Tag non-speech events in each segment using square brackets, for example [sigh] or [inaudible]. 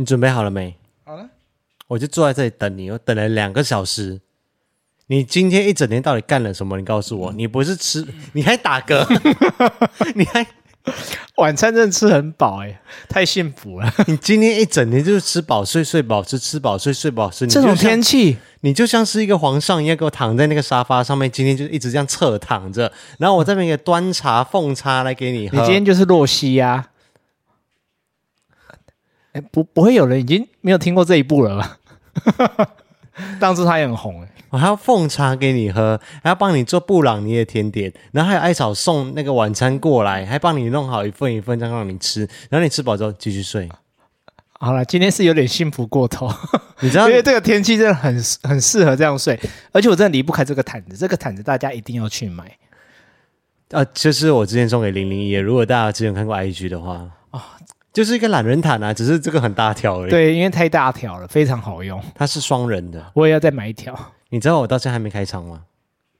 你准备好了没？好了，我就坐在这里等你，我等了两个小时。你今天一整天到底干了什么？你告诉我，你不是吃，你还打嗝，[laughs] 你还晚餐真的吃很饱哎，太幸福了。你今天一整天就是吃饱睡，睡饱吃，吃饱睡，睡饱吃。这种天气，你就像是一个皇上一样，给我躺在那个沙发上面，今天就一直这样侧躺着，然后我这边给端茶奉茶来给你喝。你今天就是洛西呀。哎，不，不会有人已经没有听过这一部了吧？[laughs] 当初他也很红哎，我还要奉茶给你喝，还要帮你做布朗尼的甜点，然后还有艾草送那个晚餐过来，还帮你弄好一份一份这样让你吃，然后你吃饱之后继续睡。好了，今天是有点幸福过头，[laughs] 你知道，[laughs] 因为这个天气真的很很适合这样睡，而且我真的离不开这个毯子，这个毯子大家一定要去买。啊，就是我之前送给零零一，如果大家之前看过 IG 的话啊。哦就是一个懒人毯啊，只是这个很大条而已。对，因为太大条了，非常好用。它是双人的，我也要再买一条。你知道我到现在还没开场吗？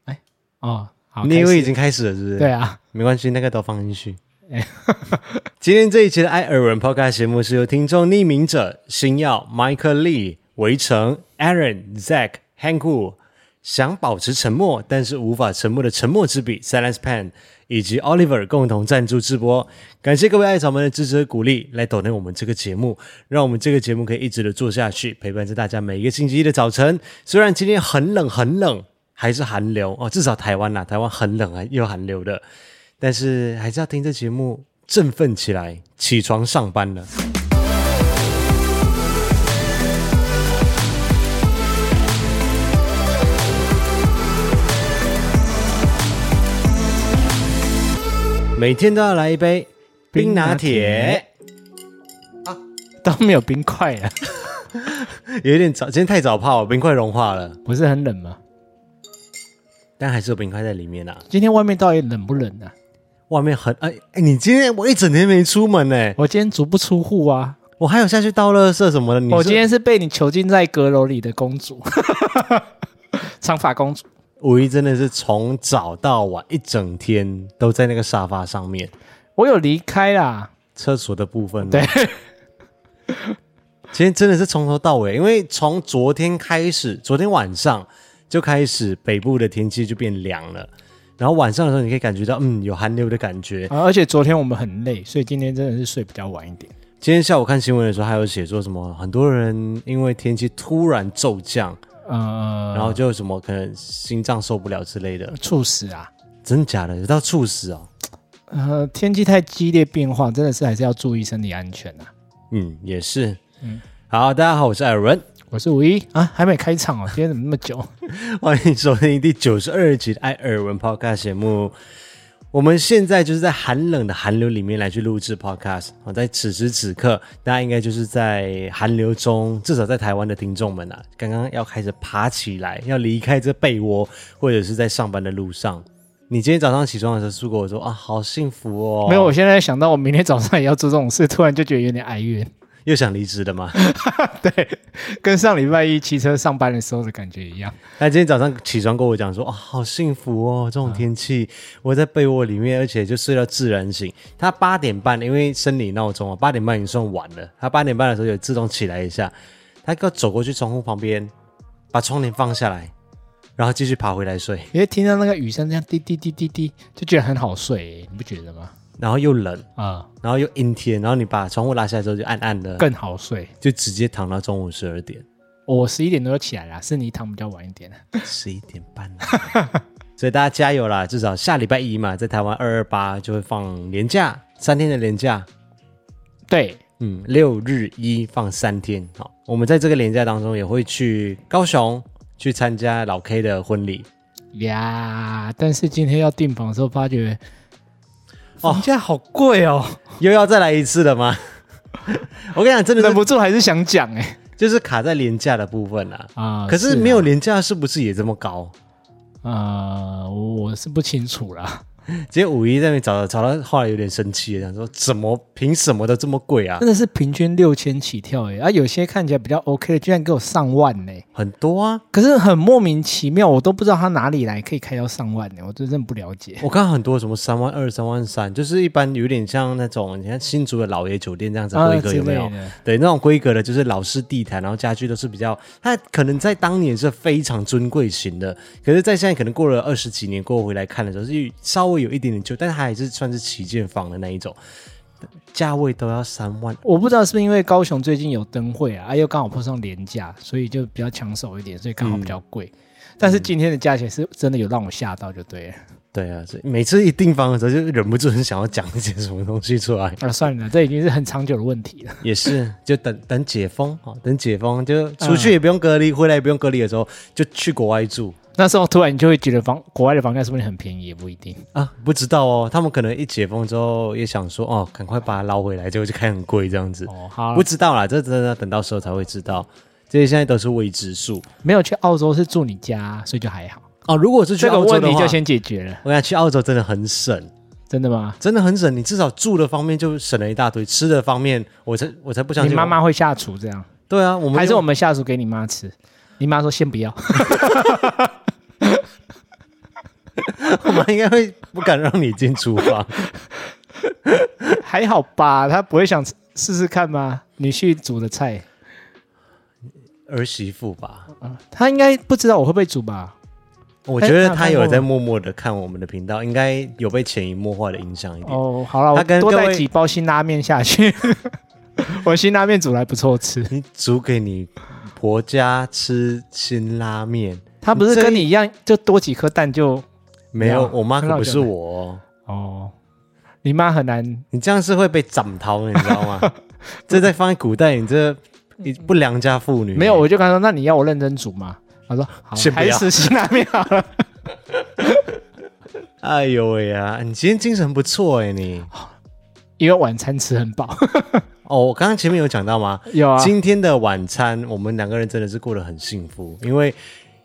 哎，哦，好，你以为已经开始了，是不是？对啊，没关系，那个都放进去。[laughs] 今天这一期的艾尔文 Podcast 节目是由听众匿名者星耀、Michael Lee、围城、Aaron、Zack、Hanku 想保持沉默，但是无法沉默的沉默之笔 Silence Pen。以及 Oliver 共同赞助直播，感谢各位艾草们的支持和鼓励，来抖内我们这个节目，让我们这个节目可以一直的做下去，陪伴着大家每一个星期一的早晨。虽然今天很冷很冷，还是寒流哦，至少台湾呐，台湾很冷啊，又寒流的，但是还是要听这节目振奋起来，起床上班了。每天都要来一杯冰拿铁啊，都没有冰块了，[laughs] 有点早，今天太早泡，冰块融化了，不是很冷吗？但还是有冰块在里面啊。今天外面到底冷不冷啊？外面很哎哎，你今天我一整天没出门呢，我今天足不出户啊，我还有下去倒垃圾什么的。你我今天是被你囚禁在阁楼里的公主，[laughs] 长发公主。五一真的是从早到晚一整天都在那个沙发上面。我有离开啦，厕所的部分。对，今天真的是从头到尾，因为从昨天开始，昨天晚上就开始北部的天气就变凉了，然后晚上的时候你可以感觉到，嗯，有寒流的感觉。啊，而且昨天我们很累，所以今天真的是睡比较晚一点。今天下午看新闻的时候，还有写说什么，很多人因为天气突然骤降。呃，然后就什么可能心脏受不了之类的，猝死啊？真假的？有到猝死哦？呃，天气太激烈变化，真的是还是要注意身体安全啊。嗯，也是。嗯，好，大家好，我是艾尔文，我是五一啊，还没开场哦，今天怎么那么久？[laughs] 欢迎收听第九十二集的艾尔文 Podcast 节目。我们现在就是在寒冷的寒流里面来去录制 podcast。我，在此时此刻，大家应该就是在寒流中，至少在台湾的听众们啊，刚刚要开始爬起来，要离开这被窝，或者是在上班的路上。你今天早上起床的时候，说过我说啊，好幸福哦。没有，我现在想到我明天早上也要做这种事，突然就觉得有点哀怨。又想离职的吗？[laughs] 对，跟上礼拜一骑车上班的时候的感觉一样。他今天早上起床跟我讲说：“啊、哦，好幸福哦，这种天气，嗯、我在被窝里面，而且就睡到自然醒。”他八点半，因为生理闹钟啊，八点半已经算晚了。他八点半的时候就自动起来一下，他要走过去窗户旁边，把窗帘放下来，然后继续爬回来睡。因为听到那个雨声这样滴滴滴滴滴，就觉得很好睡，你不觉得吗？然后又冷啊，嗯、然后又阴天，然后你把窗户拉下来之后就暗暗的，更好睡，就直接躺到中午十二点。我十一点多就起来了，是你躺比较晚一点，十一点半。[laughs] 所以大家加油啦！至少下礼拜一嘛，在台湾二二八就会放年假，三天的年假。对，嗯，六日一放三天。好，我们在这个年假当中也会去高雄去参加老 K 的婚礼呀。但是今天要订房的时候发觉。房价好贵哦，又要再来一次了吗？[laughs] 我跟你讲，真的忍不住还是想讲哎，就是卡在廉价的部分啊。啊，可是没有廉价是不是也这么高？啊，我是不清楚啦。[laughs] 今天五一在那边找找到，后来有点生气，想说怎么凭什么都这么贵啊？真的是平均六千起跳哎，啊，有些看起来比较 OK 的，居然给我上万呢，很多啊。可是很莫名其妙，我都不知道他哪里来可以开到上万呢，我真的不了解。我看很多什么三万二、三万三，就是一般有点像那种你看新竹的老爷酒店这样子规格有没有？啊、对，那种规格的，就是老式地毯，然后家具都是比较，它可能在当年是非常尊贵型的，可是，在现在可能过了二十几年过后回来看的时候，是稍微有一点点旧，但是它还是算是旗舰房的那一种，价位都要三万。我不知道是不是因为高雄最近有灯会啊，啊又刚好碰上连假，所以就比较抢手一点，所以刚好比较贵。嗯、但是今天的价钱是真的有让我吓到，就对了。对啊，所以每次一订房的时候，就忍不住很想要讲一些什么东西出来。[laughs] 啊，算了，这已经是很长久的问题了。也是，就等等解封啊，等解封就出去也不用隔离，嗯、回来也不用隔离的时候，就去国外住。那时候突然你就会觉得房国外的房价是不是很便宜？也不一定啊，不知道哦。他们可能一解封之后也想说，哦，赶快把它捞回来，结果就开很贵这样子。哦，好，不知道啦，这真的等到时候才会知道。这些现在都是未知数。没有去澳洲是住你家，所以就还好。哦，如果是去澳洲的话，这个问题就先解决了。我想去澳洲真的很省，真的吗？真的很省，你至少住的方面就省了一大堆，吃的方面我才我才不相信。你妈妈会下厨这样？对啊，我们还是我们下厨给你妈吃。你妈说先不要，[laughs] [laughs] 我妈应该会不敢让你进厨房。还好吧，她不会想试试看吗？女婿煮的菜，儿媳妇吧？嗯，她应该不知道我会不会煮吧？我觉得他有在默默的看我们的频道，应该有被潜移默化的影响一点。哦，好了，我多带几包辛拉面下去。[laughs] 我辛拉面煮来不错吃。你煮给你婆家吃辛拉面，他不是跟你一样，就多几颗蛋就没有？我妈可不是我哦。你妈很难，你这样是会被斩头，你知道吗？[laughs] 这在放在古代，你这你不良家妇女。没有，我就跟他说，那你要我认真煮吗？他说：“好，还是辛拉面好了。[laughs] ”哎呦喂呀，你今天精神不错哎，你因为晚餐吃很饱。[laughs] 哦，我刚刚前面有讲到吗？有啊。今天的晚餐，我们两个人真的是过得很幸福，因为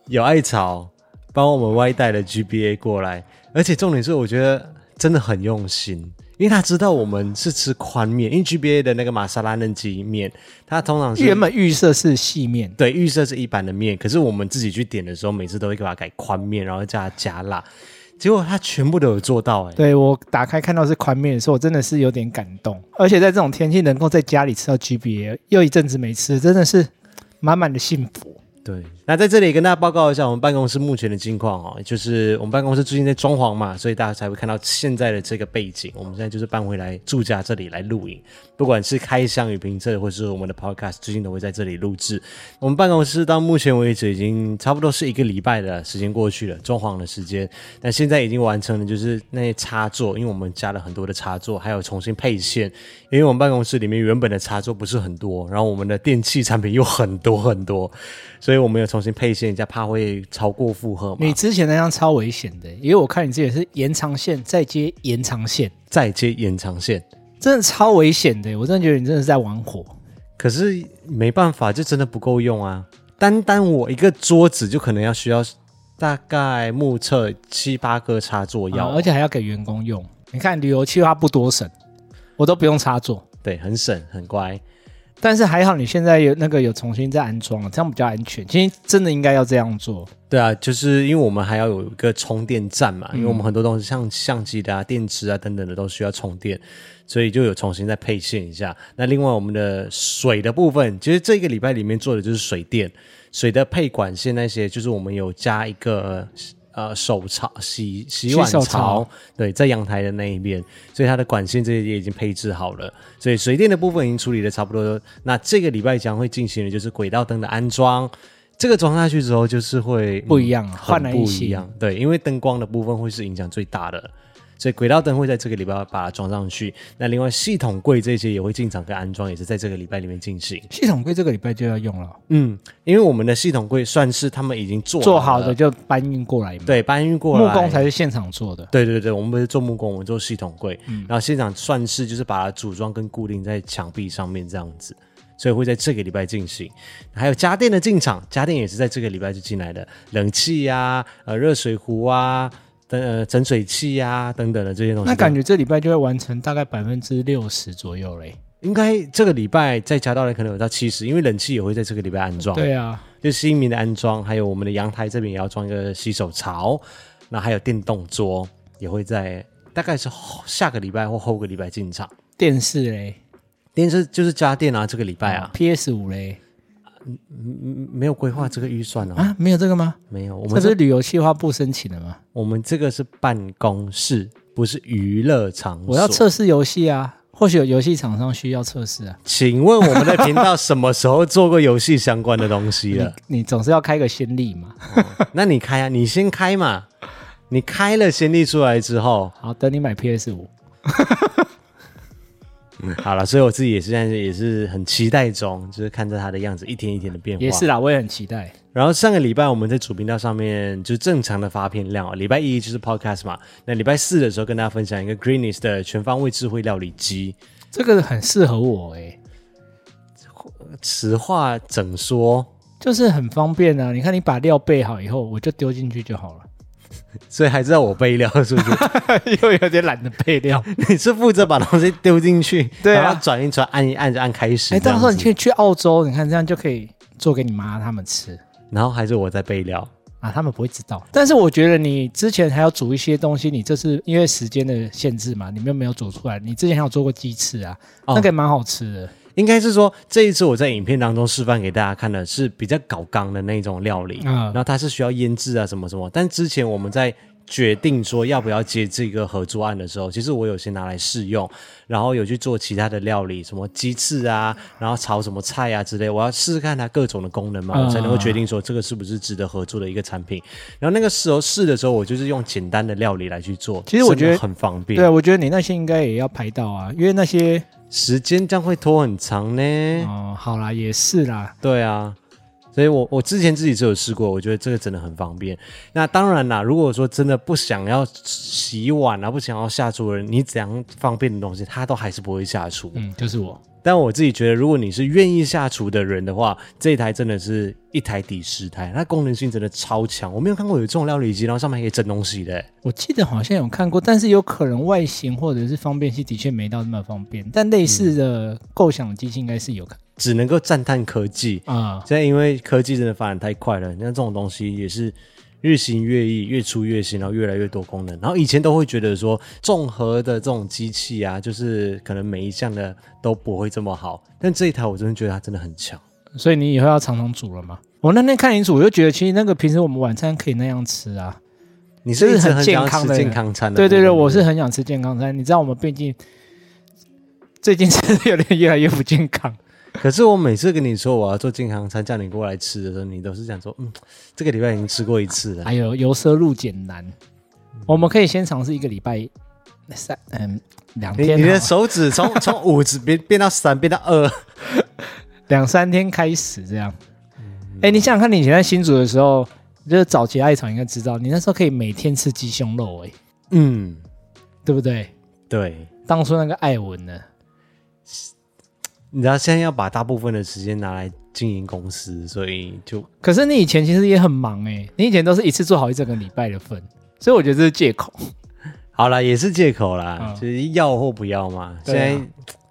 有艾草帮我们外带了 GBA 过来，而且重点是，我觉得真的很用心。因为他知道我们是吃宽面，因为 GBA 的那个玛莎拉嫩鸡面，它通常是原本预设是细面，对，预设是一般的面，可是我们自己去点的时候，每次都会给它改宽面，然后叫它加辣，结果他全部都有做到、欸，哎，对，我打开看到是宽面的时候，我真的是有点感动，而且在这种天气能够在家里吃到 GBA，又一阵子没吃，真的是满满的幸福。对，那在这里跟大家报告一下我们办公室目前的近况哦，就是我们办公室最近在装潢嘛，所以大家才会看到现在的这个背景。我们现在就是搬回来住家这里来录影，不管是开箱与评测，或是我们的 podcast，最近都会在这里录制。我们办公室到目前为止已经差不多是一个礼拜的时间过去了，装潢的时间，但现在已经完成了，就是那些插座，因为我们加了很多的插座，还有重新配线，因为我们办公室里面原本的插座不是很多，然后我们的电器产品又很多很多。所以我们有重新配线一下，怕会超过负荷嘛。你之前那样超危险的，因为我看你之前是延长线再接延长线，再接延长线，真的超危险的。我真的觉得你真的是在玩火。可是没办法，就真的不够用啊！单单我一个桌子就可能要需要大概目测七八个插座要，而且还要给员工用。你看旅游企划不多省，我都不用插座，对，很省很乖。但是还好，你现在有那个有重新再安装了，这样比较安全。其实真的应该要这样做。对啊，就是因为我们还要有一个充电站嘛，因为我们很多东西像相机的啊、电池啊等等的都需要充电，所以就有重新再配线一下。那另外我们的水的部分，其实这个礼拜里面做的就是水电、水的配管线那些，就是我们有加一个。呃，手槽洗洗碗槽，槽对，在阳台的那一边，所以它的管线这些也已经配置好了，所以水电的部分已经处理的差不多。那这个礼拜将会进行的就是轨道灯的安装，这个装下去之后就是会不一样，换了不一样，对，因为灯光的部分会是影响最大的。所以轨道灯会在这个礼拜把它装上去。那另外系统柜这些也会进场跟安装，也是在这个礼拜里面进行。系统柜这个礼拜就要用了。嗯，因为我们的系统柜算是他们已经做做好的，就搬运过来。对，搬运过来。木工才是现场做的。对对对，我们不是做木工，我们做系统柜。嗯，然后现场算是就是把它组装跟固定在墙壁上面这样子，所以会在这个礼拜进行。还有家电的进场，家电也是在这个礼拜就进来的，冷气呀、啊，呃，热水壶啊。呃整水器啊等等的这些东西。那感觉这礼拜就会完成大概百分之六十左右嘞。应该这个礼拜再加到来可能有到七十，因为冷气也会在这个礼拜安装。对啊，就新民的安装，还有我们的阳台这边也要装一个洗手槽，那还有电动桌也会在大概是下个礼拜或后个礼拜进场。电视嘞，电视就是家电啊，这个礼拜啊。PS 五嘞，嗯嗯，没有规划这个预算哦。啊，没有这个吗？没有，我们这是旅游计划部申请的吗？我们这个是办公室，不是娱乐场所。我要测试游戏啊。或许有游戏厂商需要测试啊？请问我们的频道什么时候做过游戏相关的东西了？[laughs] 你，你总是要开个先例嘛、哦？那你开啊，你先开嘛。你开了先例出来之后，好，等你买 PS 五。[laughs] 嗯，好了，所以我自己也是现在也是很期待中，就是看着他的样子一天一天的变化。也是啦，我也很期待。然后上个礼拜我们在主频道上面就正常的发片量，礼拜一就是 Podcast 嘛，那礼拜四的时候跟大家分享一个 Greenies 的全方位智慧料理机，这个很适合我诶。实话整说，就是很方便啊！你看你把料备好以后，我就丢进去就好了。[laughs] 所以还是要我备料，是不是？[laughs] 又有点懒得备料。[laughs] 你是负责把东西丢进去，对啊，然后转一转，按一按就按开始。哎，到时候你可以去澳洲，你看这样就可以做给你妈他们吃。然后还是我在备料啊，他们不会知道。但是我觉得你之前还要煮一些东西，你这是因为时间的限制嘛，你们又没有煮出来。你之前还有做过鸡翅啊，哦、那个也蛮好吃的。应该是说这一次我在影片当中示范给大家看的是比较搞纲的那种料理，嗯，然后它是需要腌制啊什么什么。但之前我们在决定说要不要接这个合作案的时候，其实我有先拿来试用，然后有去做其他的料理，什么鸡翅啊，然后炒什么菜啊之类，我要试试看它各种的功能嘛，我才能够决定说这个是不是值得合作的一个产品。然后那个时候试的时候，我就是用简单的料理来去做，其实我觉得很方便。对，我觉得你那些应该也要排到啊，因为那些。时间将会拖很长呢。哦，好啦，也是啦。对啊，所以我我之前自己就有试过，我觉得这个真的很方便。那当然啦，如果说真的不想要洗碗啊，不想要下厨的人，你怎样方便的东西，他都还是不会下厨。嗯，就是我。但我自己觉得，如果你是愿意下厨的人的话，这一台真的是一台抵十台，它功能性真的超强。我没有看过有这种料理机，然后上面可以蒸东西的。我记得好像有看过，但是有可能外形或者是方便性的确没到那么方便。但类似的构想的机器应该是有可能。只能够赞叹科技啊！现在因为科技真的发展太快了，那这种东西也是。日新月异，越出越新，然后越来越多功能。然后以前都会觉得说，综合的这种机器啊，就是可能每一项的都不会这么好。但这一台我真的觉得它真的很强。所以你以后要常常煮了吗？我那天看你煮，我就觉得其实那个平时我们晚餐可以那样吃啊。你是，是很健康的健康餐的？对对对，我是很想吃健康餐。你知道我们毕竟最近真的有点越来越不健康。可是我每次跟你说我要做健康餐，叫你过来吃的时候，你都是想说，嗯，这个礼拜已经吃过一次了。哎呦由奢入俭难，嗯、我们可以先尝试一个礼拜三，嗯，两天。你的手指从从五指变变到三，变到二，[laughs] 两三天开始这样。哎、你想想看，你以前在新竹的时候，就是早期爱场应该知道，你那时候可以每天吃鸡胸肉，哎，嗯，对不对？对，当初那个艾文呢？你知道现在要把大部分的时间拿来经营公司，所以就……可是你以前其实也很忙哎，你以前都是一次做好一整个礼拜的份，所以我觉得这是借口。好啦，也是借口啦，嗯、就是要或不要嘛。现在、啊、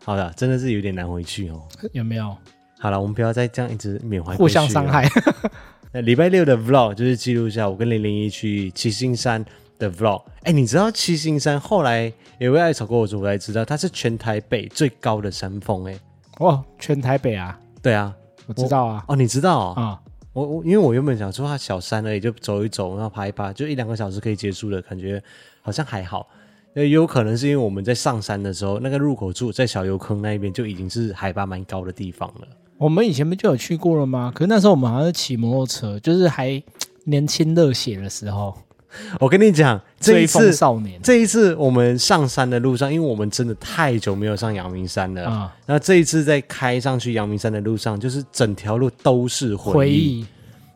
好了，真的是有点难回去哦。有没有？好了，我们不要再这样一直缅怀，互相伤害。[laughs] 那礼拜六的 Vlog 就是记录一下我跟零零一去七星山的 Vlog。哎，你知道七星山后来有位爱草跟我说，我才知道它是全台北最高的山峰哎。哦，全台北啊？对啊，我知道啊。哦，你知道啊、哦？嗯、我我因为我原本想说它小山而已，就走一走，然后爬一爬，就一两个小时可以结束了，感觉好像还好。也有可能是因为我们在上山的时候，那个入口处在小油坑那一边就已经是海拔蛮高的地方了。我们以前不就有去过了吗？可是那时候我们好像是骑摩托车，就是还 [tsk] 年轻热血的时候。[laughs] 我跟你讲，这一次少年，这一次我们上山的路上，因为我们真的太久没有上阳明山了啊。那、嗯、这一次在开上去阳明山的路上，就是整条路都是回忆。回忆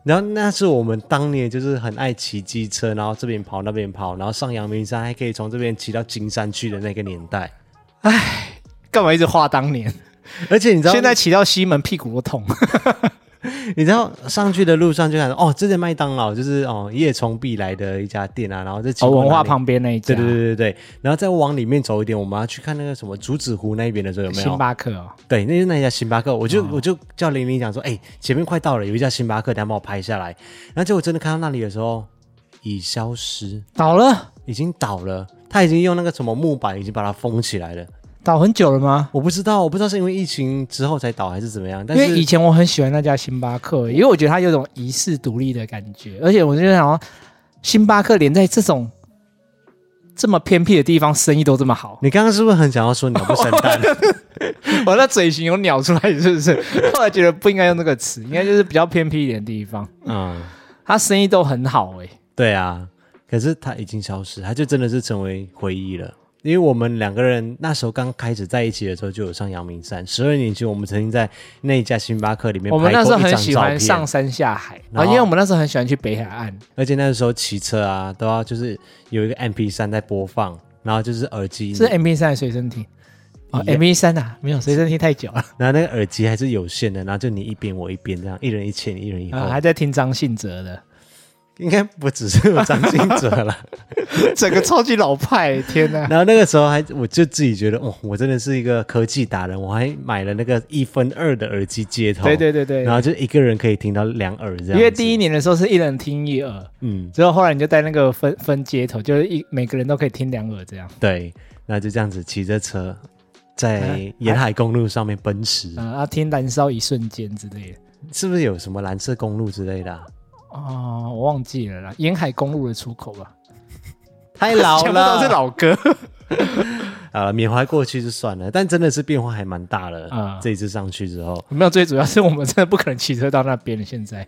然后那是我们当年就是很爱骑机车，然后这边跑那边跑，然后上阳明山还可以从这边骑到金山去的那个年代。哎，干嘛一直画当年？而且你知道，现在骑到西门屁股都痛。[laughs] 你知道上去的路上就看到哦，这是麦当劳，就是哦夜冲必来的一家店啊。然后这文化旁边那一家，对对对对对。然后再往里面走一点，我们要去看那个什么竹子湖那边的时候有没有星巴克哦？对，那是那一家星巴克。我就、哦、我就叫玲玲讲说，哎、欸，前面快到了，有一家星巴克，等下帮我拍下来。然后结果真的看到那里的时候，已消失，倒了，已经倒了。他已经用那个什么木板已经把它封起来了。倒很久了吗？我不知道，我不知道是因为疫情之后才倒还是怎么样。但是因为以前我很喜欢那家星巴克，因为我觉得它有种遗世独立的感觉，而且我就想说，星巴克连在这种这么偏僻的地方，生意都这么好。你刚刚是不是很想要说鸟不生蛋？[laughs] 我那嘴型有鸟出来，是不是？[laughs] 后来觉得不应该用这个词，应该就是比较偏僻一点的地方。嗯，它生意都很好哎、欸。对啊，可是它已经消失，它就真的是成为回忆了。因为我们两个人那时候刚开始在一起的时候，就有上阳明山。十二年前，我们曾经在那一家星巴克里面。我们那时候很喜欢上山下海，然后因为我们那时候很喜欢去北海岸，而且那个时候骑车啊，都要就是有一个 M P 三在播放，然后就是耳机是 MP3 的随身听哦，MP3 啊，没有随身听太久了。然后那个耳机还是有线的，然后就你一边我一边这样，一人一前，一人一后，还在听张信哲的。应该不只是有张信哲了，[laughs] 整个超级老派，天哪！然后那个时候还，我就自己觉得，哦，我真的是一个科技达人，我还买了那个一分二的耳机接头，对对对对，然后就一个人可以听到两耳这样。因为第一年的时候是一人听一耳，嗯，之后后来你就带那个分分接头，就是一每个人都可以听两耳这样。对，那就这样子骑着车在沿海公路上面奔驰，啊，啊听燃烧一瞬间之类的，是不是有什么蓝色公路之类的啊？哦，我忘记了啦，沿海公路的出口吧，[laughs] 太老了，全部都是老歌。[laughs] 呃，缅怀过去就算了，但真的是变化还蛮大的。啊、嗯，这一次上去之后，没有，最主要是我们真的不可能骑车到那边了。现在，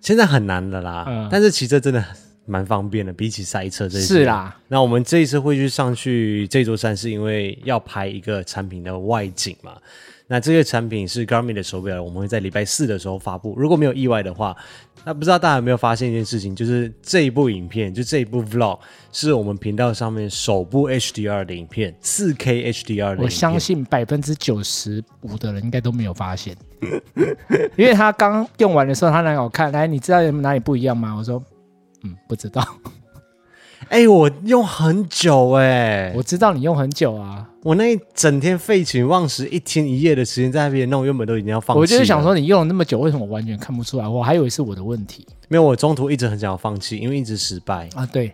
现在很难的啦。嗯，但是骑车真的蛮方便的，比起塞车这一次。是啦，那我们这一次会去上去这座山，是因为要拍一个产品的外景嘛。那这个产品是 Garmin 的手表，我们会在礼拜四的时候发布。如果没有意外的话，那不知道大家有没有发现一件事情，就是这一部影片，就这一部 Vlog，是我们频道上面首部 HDR 的影片，四 K HDR 的。我相信百分之九十五的人应该都没有发现，[laughs] 因为他刚用完的时候，他很好看。来，你知道有哪里不一样吗？我说，嗯，不知道。哎、欸，我用很久哎、欸，我知道你用很久啊。我那一整天废寝忘食，一天一夜的时间在那边弄，原本都已经要放弃。我就是想说，你用了那么久，为什么完全看不出来？我还以为是我的问题。没有，我中途一直很想要放弃，因为一直失败啊。对，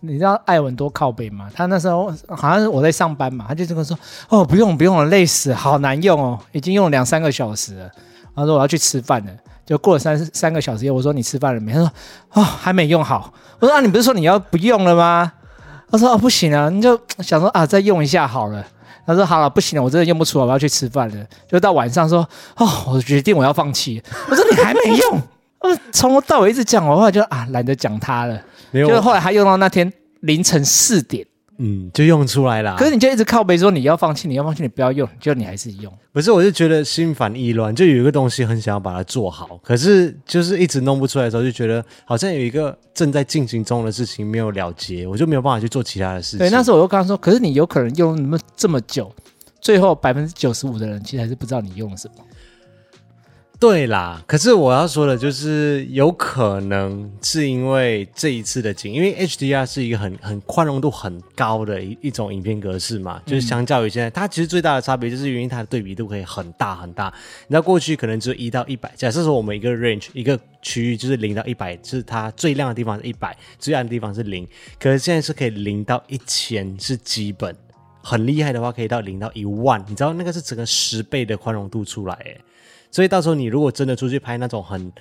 你知道艾文多靠北吗？他那时候好像是我在上班嘛，他就这么说：“哦，不用不用了，累死，好难用哦，已经用了两三个小时了。”他说：“我要去吃饭了。”就过了三三个小时以后，我说：“你吃饭了没？”他说：“哦，还没用好。”我说：“啊，你不是说你要不用了吗？”他说：“哦，不行啊，你就想说啊，再用一下好了。”他说：“好了，不行了，我真的用不出来，我要去吃饭了。”就到晚上说：“哦，我决定我要放弃。”我说：“你还没用？”我从头到尾一直讲，我后来就啊懒得讲他了。就后来他用到那天凌晨四点。嗯，就用出来啦。可是你就一直靠背说你要放弃，你要放弃，你不要用，就你还是用。不是，我就觉得心烦意乱，就有一个东西很想要把它做好，可是就是一直弄不出来的时候，就觉得好像有一个正在进行中的事情没有了结，我就没有办法去做其他的事情。对，那时候我就跟他说，可是你有可能用那么这么久，最后百分之九十五的人其实还是不知道你用了什么。对啦，可是我要说的就是，有可能是因为这一次的景，因为 HDR 是一个很很宽容度很高的一一种影片格式嘛，就是相较于现在，它其实最大的差别就是因为它的对比度可以很大很大。你知道过去可能只有一到一百，假设说我们一个 range 一个区域就是零到一百，就是它最亮的地方是一百，最暗的地方是零，可是现在是可以零到一千是基本，很厉害的话可以到零到一万，你知道那个是整个十倍的宽容度出来诶。所以到时候你如果真的出去拍那种很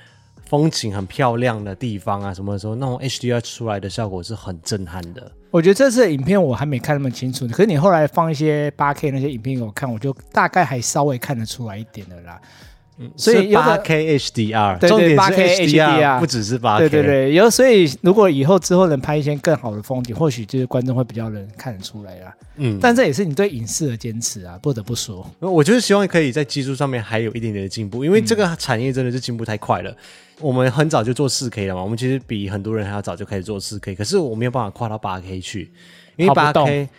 风景很漂亮的地方啊，什么时候，那种 HDR 出来的效果是很震撼的。我觉得这次的影片我还没看那么清楚，可是你后来放一些八 K 那些影片给我看，我就大概还稍微看得出来一点的啦。嗯，所以八 K HDR，对对，八 K HDR 不只是八 K，对对对，有所以如果以后之后能拍一些更好的风景，或许就是观众会比较能看得出来啦。嗯，但这也是你对影视的坚持啊，不得不说。我就是希望可以在技术上面还有一点点的进步，因为这个产业真的是进步太快了。嗯、我们很早就做四 K 了嘛，我们其实比很多人还要早就开始做四 K，可是我没有办法跨到八 K 去，因为八 K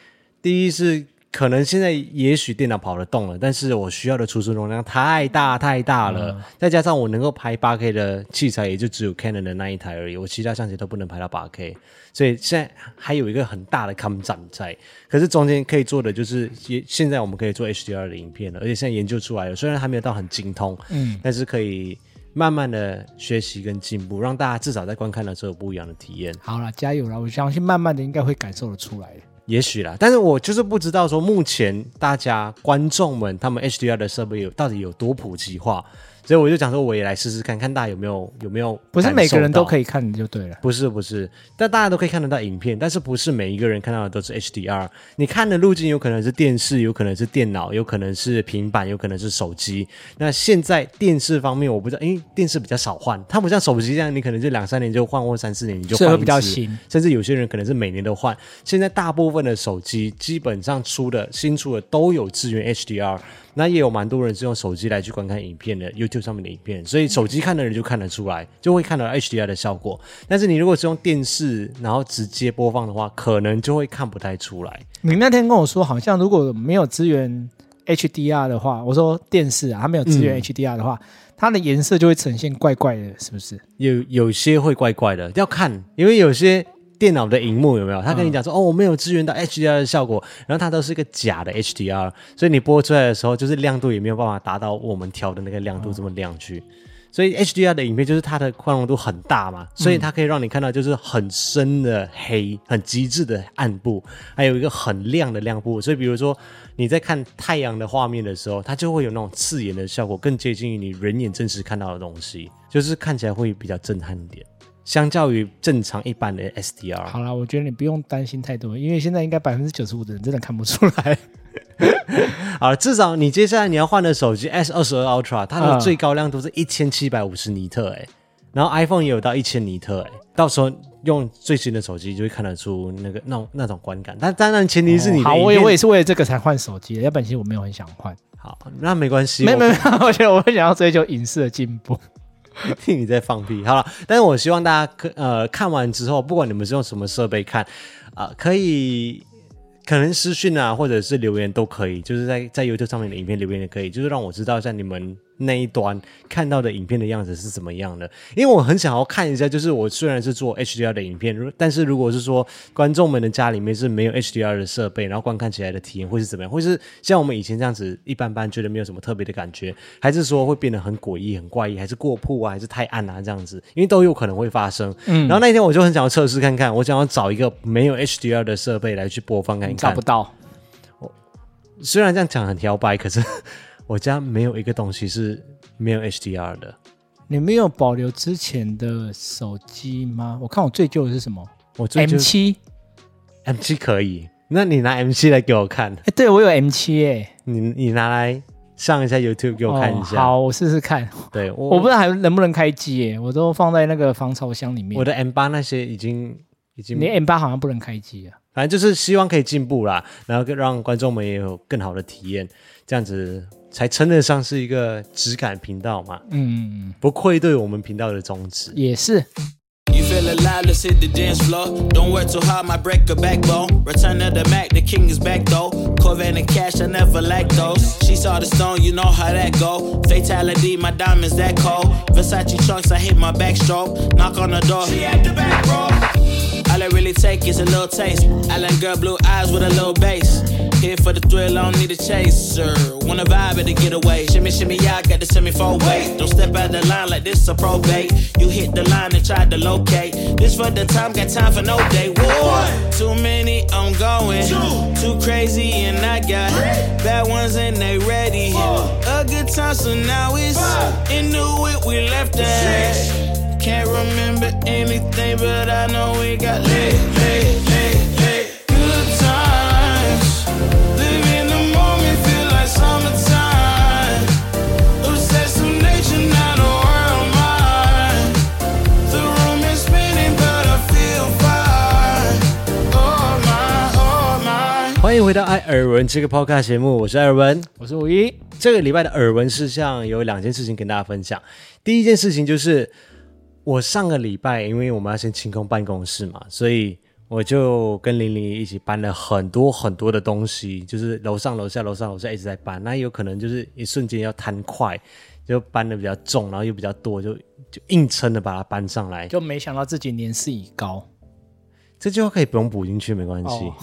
第一是。可能现在也许电脑跑得动了，但是我需要的储存容量太大太大了，嗯、再加上我能够拍八 K 的器材也就只有 Canon 的那一台而已，我其他相机都不能拍到八 K，所以现在还有一个很大的抗战在。可是中间可以做的就是，现在我们可以做 HDR 的影片了，而且现在研究出来了，虽然还没有到很精通，嗯，但是可以慢慢的学习跟进步，让大家至少在观看的时候有不一样的体验。好了，加油了，我相信慢慢的应该会感受得出来的。也许啦，但是我就是不知道说目前大家观众们他们 HDR 的设备有到底有多普及化。所以我就讲说，我也来试试看看大家有没有有没有，不是每个人都可以看的就对了。不是不是，但大家都可以看得到影片，但是不是每一个人看到的都是 HDR。你看的路径有可能是电视，有可能是电脑，有可能是平板，有可能是手机。那现在电视方面我不知道，因为电视比较少换，它不像手机这样，你可能就两三年就换，或三四年你就换一次，比较新。甚至有些人可能是每年都换。现在大部分的手机基本上出的新出的都有支援 HDR。那也有蛮多人是用手机来去观看影片的，YouTube 上面的影片，所以手机看的人就看得出来，就会看到 HDR 的效果。但是你如果是用电视然后直接播放的话，可能就会看不太出来。你那天跟我说，好像如果没有支援 HDR 的话，我说电视啊，它没有支援 HDR 的话，嗯、它的颜色就会呈现怪怪的，是不是？有有些会怪怪的，要看，因为有些。电脑的荧幕有没有？他跟你讲说，嗯、哦，我没有支援到 HDR 的效果，然后它都是一个假的 HDR，所以你播出来的时候，就是亮度也没有办法达到我们调的那个亮度这么亮去。嗯、所以 HDR 的影片就是它的宽容度很大嘛，所以它可以让你看到就是很深的黑、很极致的暗部，还有一个很亮的亮部。所以比如说你在看太阳的画面的时候，它就会有那种刺眼的效果，更接近于你人眼真实看到的东西，就是看起来会比较震撼一点。相较于正常一般的 SDR，好了，我觉得你不用担心太多，因为现在应该百分之九十五的人真的看不出来。好了，至少你接下来你要换的手机 S 二十二 Ultra，它的最高亮度是一千七百五十尼特，哎，然后 iPhone 也有到一千尼特，哎，到时候用最新的手机就会看得出那个那种那种观感。但当然前提是你、哦、好，我也我也是为了这个才换手机的，要不然其实我没有很想换。好，那没关系，没没没，我觉得我会想要追求影视的进步。[laughs] 听你在放屁，好了，但是我希望大家可呃看完之后，不管你们是用什么设备看，啊、可以可能私讯啊，或者是留言都可以，就是在在 YouTube 上面的影片留言也可以，就是让我知道一下你们。那一端看到的影片的样子是怎么样的？因为我很想要看一下，就是我虽然是做 HDR 的影片，但是如果是说观众们的家里面是没有 HDR 的设备，然后观看起来的体验会是怎么样？会是像我们以前这样子一般般，觉得没有什么特别的感觉，还是说会变得很诡异、很怪异，还是过曝啊，还是太暗啊这样子？因为都有可能会发生。嗯，然后那天我就很想要测试看看，我想要找一个没有 HDR 的设备来去播放看看。找不到。我虽然这样讲很挑白，可是我家没有一个东西是。没有 HDR 的，你没有保留之前的手机吗？我看我最旧的是什么？我最旧 M 七，M 七可以。那你拿 M 七来给我看。哎，对我有 M 七哎，你你拿来上一下 YouTube 给我看一下。哦、好，我试试看。对，我我不知道还能不能开机哎，我都放在那个防潮箱里面。我的 M 八那些已经已经，你 M 八好像不能开机啊。反正就是希望可以进步啦，然后让观众们也有更好的体验，这样子。才称得上是一个质感频道嘛，嗯，不愧对我们频道的宗旨，也是。Here for the thrill, I don't need a chaser. Wanna vibe and get away. Shimmy, shimmy, yeah, I got the semi four way. Don't step out the line like this a probate. You hit the line and try to locate. This for the time, got time for no day. One, too many, I'm going. Two, too crazy, and I got three. bad ones and they ready. Four, a good time, so now it's five, into it, we left that. Can't remember anything, but I know we got lit, lit, lit. 欢迎回到艾尔文这个 podcast 节目，我是艾尔文，我是五一。这个礼拜的耳闻事项有两件事情跟大家分享。第一件事情就是，我上个礼拜因为我们要先清空办公室嘛，所以我就跟玲玲一起搬了很多很多的东西，就是楼上楼下楼上楼下一直在搬，那有可能就是一瞬间要贪快，就搬的比较重，然后又比较多，就就硬撑的把它搬上来，就没想到自己年事已高，这句话可以不用补进去，没关系。哦、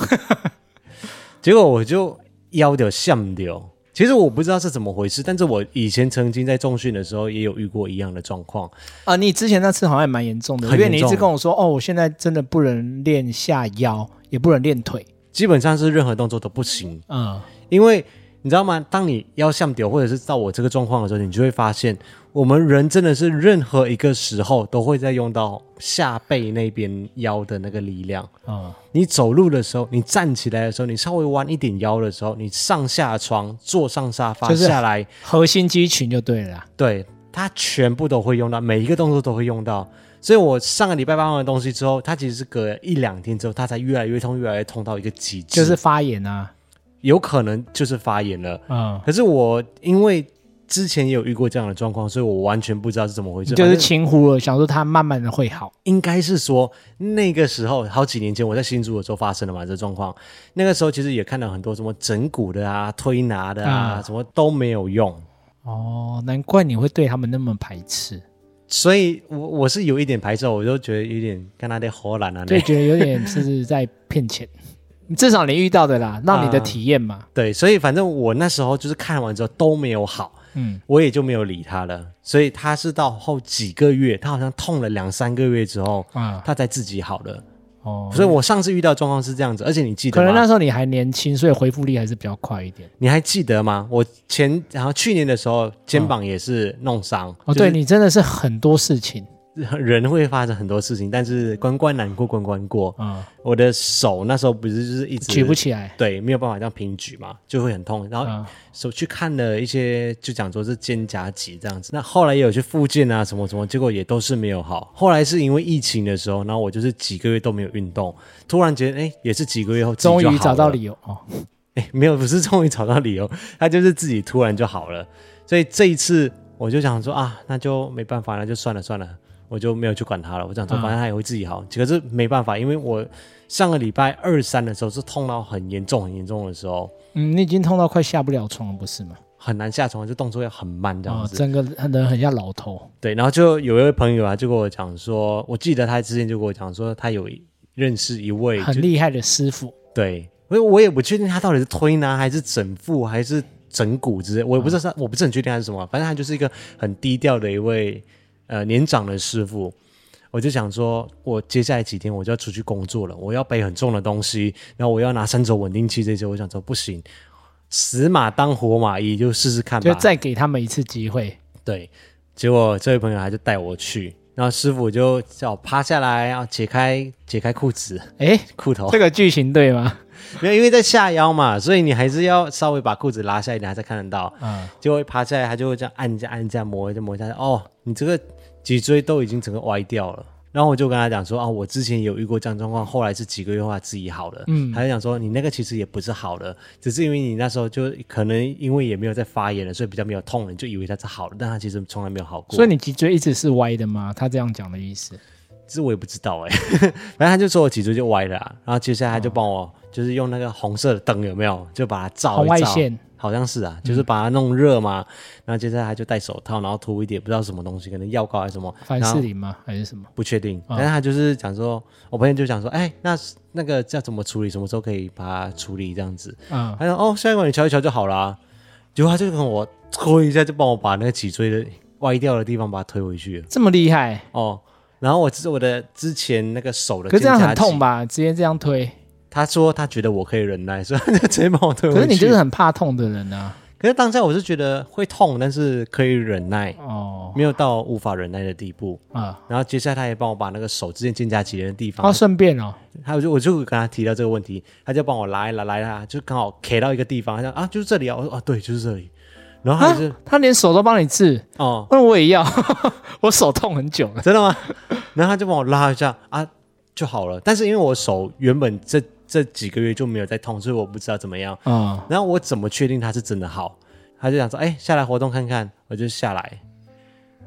结果我就腰掉项掉。其实我不知道是怎么回事，但是我以前曾经在重训的时候也有遇过一样的状况啊。你之前那次好像也蛮严重的，因为你一直跟我说，哦，我现在真的不能练下腰，也不能练腿，基本上是任何动作都不行。嗯，因为。你知道吗？当你腰向丢，或者是到我这个状况的时候，你就会发现，我们人真的是任何一个时候都会在用到下背那边腰的那个力量啊。嗯、你走路的时候，你站起来的时候，你稍微弯一点腰的时候，你上下床、坐上沙发下来，核心肌群就对了。对，它全部都会用到，每一个动作都会用到。所以我上个礼拜搬完东西之后，它其实是隔一两天之后，它才越来越痛，越来越痛到一个极致，就是发炎啊。有可能就是发炎了，嗯，可是我因为之前也有遇过这样的状况，所以我完全不知道是怎么回事，就是轻忽了，想说它慢慢的会好。应该是说那个时候好几年前我在新竹的时候发生了嘛，这状况。那个时候其实也看到很多什么整骨的啊、推拿的啊，嗯、什么都没有用。哦，难怪你会对他们那么排斥。所以我我是有一点排斥，我就觉得有点跟他的荷兰啊，对，觉得有点是在骗钱。[laughs] 至少你遇到的啦，让你的体验嘛、呃。对，所以反正我那时候就是看完之后都没有好，嗯，我也就没有理他了。所以他是到后几个月，他好像痛了两三个月之后，啊，他才自己好了。哦，所以我上次遇到状况是这样子，而且你记得吗？可能那时候你还年轻，所以恢复力还是比较快一点。你还记得吗？我前然后去年的时候肩膀也是弄伤。哦，对，你真的是很多事情。[laughs] 人会发生很多事情，但是关关难过关关过。嗯，我的手那时候不是就是一直举不起来，对，没有办法这样平举嘛，就会很痛。然后手去看了一些，就讲说是肩胛肌这样子。那后来也有去复健啊，什么什么，结果也都是没有好。后来是因为疫情的时候，然后我就是几个月都没有运动，突然觉得哎，也是几个月后终于找到理由哦。[laughs] 哎，没有，不是终于找到理由，[laughs] 他就是自己突然就好了。所以这一次我就想说啊，那就没办法了，就算了算了。我就没有去管他了。我想说，反正他也会自己好。可、嗯、是没办法，因为我上个礼拜二三的时候是痛到很严重、很严重的时候。嗯，你已经痛到快下不了床了，不是吗？很难下床，就动作要很慢这样子。哦、整个人很像老头。对，然后就有一位朋友啊，就跟我讲说，我记得他之前就跟我讲说，他有认识一位很厉害的师傅。对，因为我也不确定他到底是推拿还是整腹还是整骨之类，我也不知道我不是很确定他是什么。反正他就是一个很低调的一位。呃，年长的师傅，我就想说，我接下来几天我就要出去工作了，我要背很重的东西，然后我要拿三轴稳定器这些，我想说不行，死马当活马医，就试试看吧，就再给他们一次机会。对，结果这位朋友还是带我去，然后师傅就叫我趴下来，然后解开解开裤子，哎，裤头，这个剧情对吗？[laughs] 没有，因为在下腰嘛，所以你还是要稍微把裤子拉下一点，才看得到。嗯，就会爬下来，他就会这样按一下，按一下，磨一下，磨一下。哦，你这个脊椎都已经整个歪掉了。然后我就跟他讲说啊，我之前有遇过这样状况，后来是几个月后他自己好了。嗯，他就讲说你那个其实也不是好了，只是因为你那时候就可能因为也没有在发炎了，所以比较没有痛了，你就以为它是好了，但它其实从来没有好过。所以你脊椎一直是歪的吗？他这样讲的意思？其实我也不知道哎、欸，[laughs] 反正他就说我脊椎就歪了、啊，然后接下来他就帮我。哦就是用那个红色的灯有没有？就把它照一照，好像是啊，就是把它弄热嘛。嗯、然后接下来他就戴手套，然后涂一点不知道什么东西，可能药膏还是什么，凡士林吗？还是什么？不确定。哦、但是他就是讲说，我朋友就讲说，哎，那那个要怎么处理？什么时候可以把它处理？这样子。嗯。他说，哦，下一个你瞧一瞧就好了。结果他就跟我推一下，就帮我把那个脊椎的歪掉的地方把它推回去了。这么厉害哦。然后我是我的之前那个手的，可是这样很痛吧？直接这样推。他说他觉得我可以忍耐，所以他就直接帮我推回去。可是你就是很怕痛的人啊。可是当下我是觉得会痛，但是可以忍耐哦，没有到无法忍耐的地步啊。然后接下来他也帮我把那个手之间肩胛肌的地方，他顺便哦，他就我就跟他提到这个问题，他就帮我拉一拉来拉，就刚好 K 到一个地方，他说啊就是这里啊，我说啊对就是这里。然后他就是他连手都帮你治哦，那我也要，[laughs] 我手痛很久了，真的吗？然后他就帮我拉一下啊就好了，但是因为我手原本这。这几个月就没有在痛，所以我不知道怎么样。啊、嗯，然后我怎么确定他是真的好？他就想说：“哎，下来活动看看。”我就下来，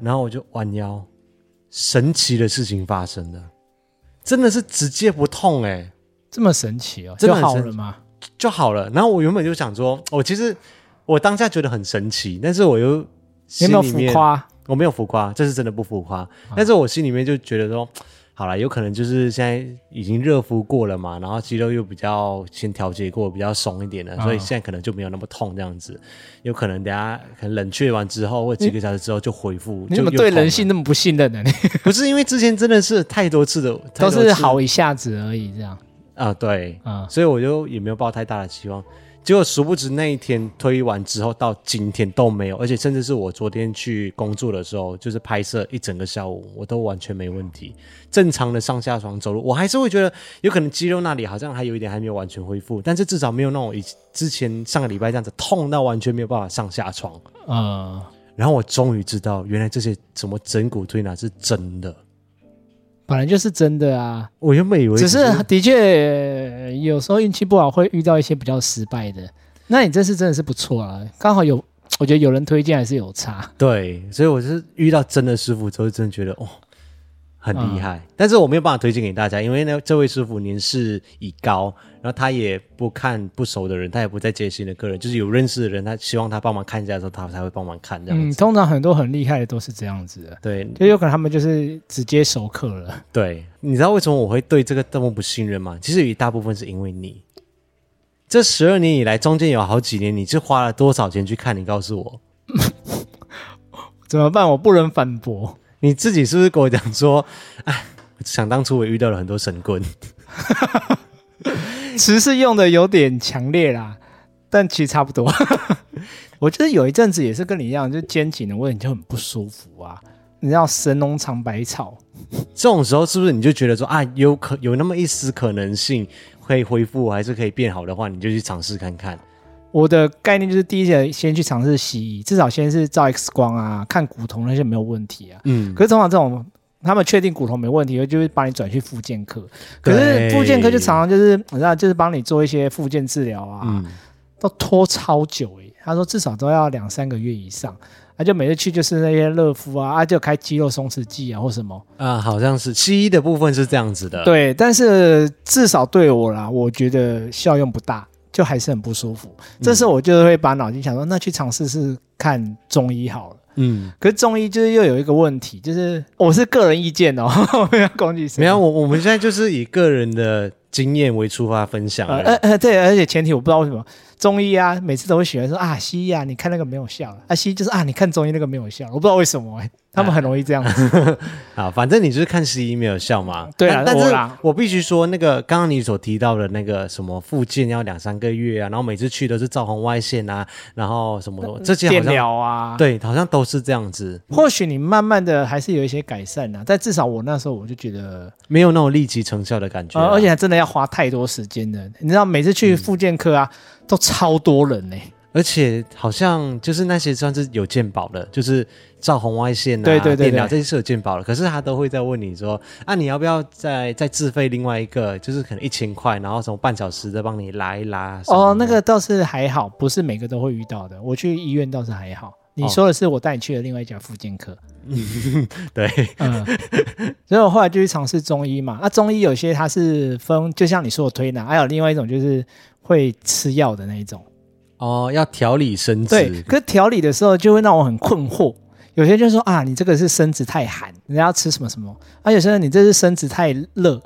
然后我就弯腰，神奇的事情发生了。真的是直接不痛哎、欸，这么神奇哦，真的就好了吗？就好了。然后我原本就想说，我其实我当下觉得很神奇，但是我又心里面有没有浮夸？我没有浮夸，这是真的不浮夸。但是我心里面就觉得说，好了，有可能就是现在已经热敷过了嘛，然后肌肉又比较先调节过，比较松一点了，所以现在可能就没有那么痛这样子。有可能等下可能冷却完之后，或者几个小时之后就恢复。你怎么对人性那么不信任呢？[laughs] 不是因为之前真的是太多次的，都是好一下子而已，这样啊，对啊，所以我就也没有抱太大的期望。结果殊不知那一天推完之后到今天都没有，而且甚至是我昨天去工作的时候，就是拍摄一整个下午，我都完全没问题，正常的上下床走路，我还是会觉得有可能肌肉那里好像还有一点还没有完全恢复，但是至少没有那种以之前上个礼拜这样子痛到完全没有办法上下床。嗯，然后我终于知道，原来这些什么整骨推拿是真的。本来就是真的啊！我原本以为只是的确有时候运气不好，会遇到一些比较失败的。那你这次真的是不错啊，刚好有，我觉得有人推荐还是有差。对，所以我是遇到真的师傅之后，真的觉得哦。很厉害，嗯、但是我没有办法推荐给大家，因为呢，这位师傅年事已高，然后他也不看不熟的人，他也不再接新的客人，就是有认识的人，他希望他帮忙看一下的时候，他才会帮忙看这样子。嗯，通常很多很厉害的都是这样子的，对，就有可能他们就是直接熟客了。对，你知道为什么我会对这个这么不信任吗？其实有一大部分是因为你，这十二年以来，中间有好几年，你是花了多少钱去看？你告诉我，[laughs] 怎么办？我不能反驳。你自己是不是跟我讲说，[laughs] 哎，想当初我遇到了很多神棍，[laughs] 词是用的有点强烈啦，但其实差不多。[laughs] 我觉得有一阵子也是跟你一样，就肩颈的问题就很不舒服啊。你知道神农尝百草，这种时候是不是你就觉得说啊，有可有那么一丝可能性可以恢复，还是可以变好的话，你就去尝试看看。我的概念就是，第一个先去尝试西医，至少先是照 X 光啊，看骨头那些没有问题啊。嗯。可是通常这种，他们确定骨头没问题，就会把你转去复健科。可是复健科就常常就是，你知道，就是帮你做一些复健治疗啊，嗯、都拖超久诶。他说至少都要两三个月以上，他、啊、就每次去就是那些热敷啊，啊就开肌肉松弛剂啊或什么。啊，好像是西医的部分是这样子的。对，但是至少对我啦，我觉得效用不大。就还是很不舒服，这时候我就会把脑筋想说，那去尝试试看中医好了。嗯，可是中医就是又有一个问题，就是我是个人意见哦，[laughs] 我要攻击谁？没有，我我们现在就是以个人的经验为出发分享。呃呃，对，而且前提我不知道为什么。中医啊，每次都会喜欢说啊，西医啊，你看那个没有效了啊，西医就是啊，你看中医那个没有效，我不知道为什么哎、欸，他们很容易这样子。[laughs] 啊，反正你就是看西医没有效嘛。对啊，但是我必须说，那个刚刚你所提到的那个什么复健要两三个月啊，然后每次去都是照红外线啊，然后什么这些电疗啊，对，好像都是这样子。或许你慢慢的还是有一些改善啊，但至少我那时候我就觉得没有那种立即成效的感觉、啊呃，而且还真的要花太多时间的。你知道，每次去复健科啊。嗯都超多人呢、欸，而且好像就是那些算是有鉴宝的，就是照红外线啊、对对对，对，电疗这些是有鉴宝的。可是他都会在问你说，啊，你要不要再再自费另外一个，就是可能一千块，然后什么半小时的帮你拉一拉。哦，那个倒是还好，不是每个都会遇到的。我去医院倒是还好。你说的是我带你去的另外一家复健科。嗯，[laughs] 对，嗯，所以我后来就去尝试中医嘛。那、啊、中医有些它是分，就像你说的推拿，还有另外一种就是。会吃药的那一种哦，要调理身子。对，可是调理的时候就会让我很困惑。有些人就说啊，你这个是身子太寒，人家要吃什么什么；而有些人你这是身子太热，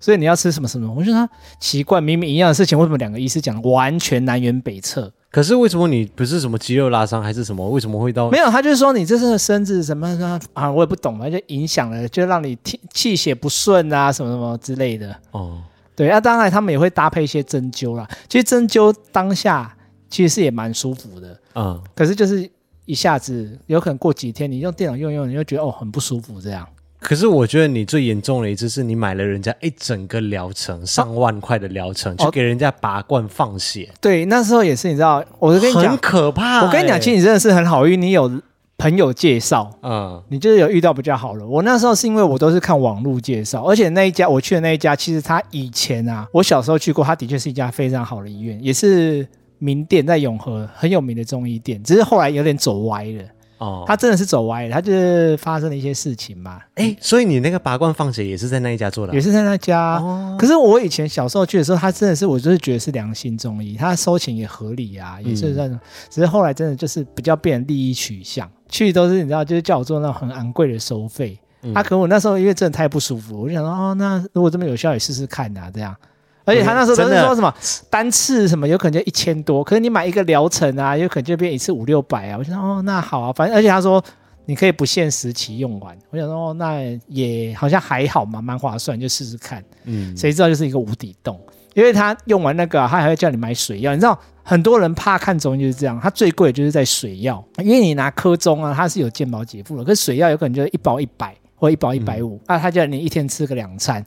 所以你要吃什么什么。我觉得他奇怪，明明一样的事情，为什么两个医师讲完全南辕北辙？可是为什么你不是什么肌肉拉伤还是什么？为什么会到？没有，他就是说你这是身子什么什么啊，我也不懂，就影响了，就让你气气血不顺啊，什么什么之类的。哦。对啊，当然他们也会搭配一些针灸啦。其实针灸当下其实是也蛮舒服的，嗯。可是就是一下子有可能过几天，你用电脑用用，你就觉得哦很不舒服这样。可是我觉得你最严重的一次是你买了人家一整个疗程上万块的疗程，去给人家拔罐放血。对，那时候也是你知道，我就跟你讲很可怕欸。我跟你讲，其实你真的是很好运，你有。朋友介绍，嗯，你就是有遇到比较好的。我那时候是因为我都是看网络介绍，而且那一家我去的那一家，其实他以前啊，我小时候去过，他的确是一家非常好的医院，也是名店，在永和很有名的中医店，只是后来有点走歪了。哦，他真的是走歪了，他就是发生了一些事情嘛。哎，所以你那个拔罐放血也是在那一家做的？也是在那家。哦，可是我以前小时候去的时候，他真的是，我就是觉得是良心中医，他收钱也合理啊，也是那种。嗯、只是后来真的就是比较变利益取向，去都是你知道，就是叫我做那种很昂贵的收费。啊、可我那时候因为真的太不舒服，我就想说，哦，那如果这么有效，也试试看啊，这样。而且他那时候都是说什么单次什么有可能就一千多，可是你买一个疗程啊，有可能就变一次五六百啊。我想说哦，那好啊，反正而且他说你可以不限时期用完。我想说哦，那也好像还好嘛，蛮划算，就试试看。嗯，谁知道就是一个无底洞，因为他用完那个、啊，他还会叫你买水药。你知道很多人怕看中医就是这样，他最贵就是在水药，因为你拿科中啊，它是有健保给付的，可是水药有可能就是一包一百或一包一百五，那他叫你一天吃个两餐。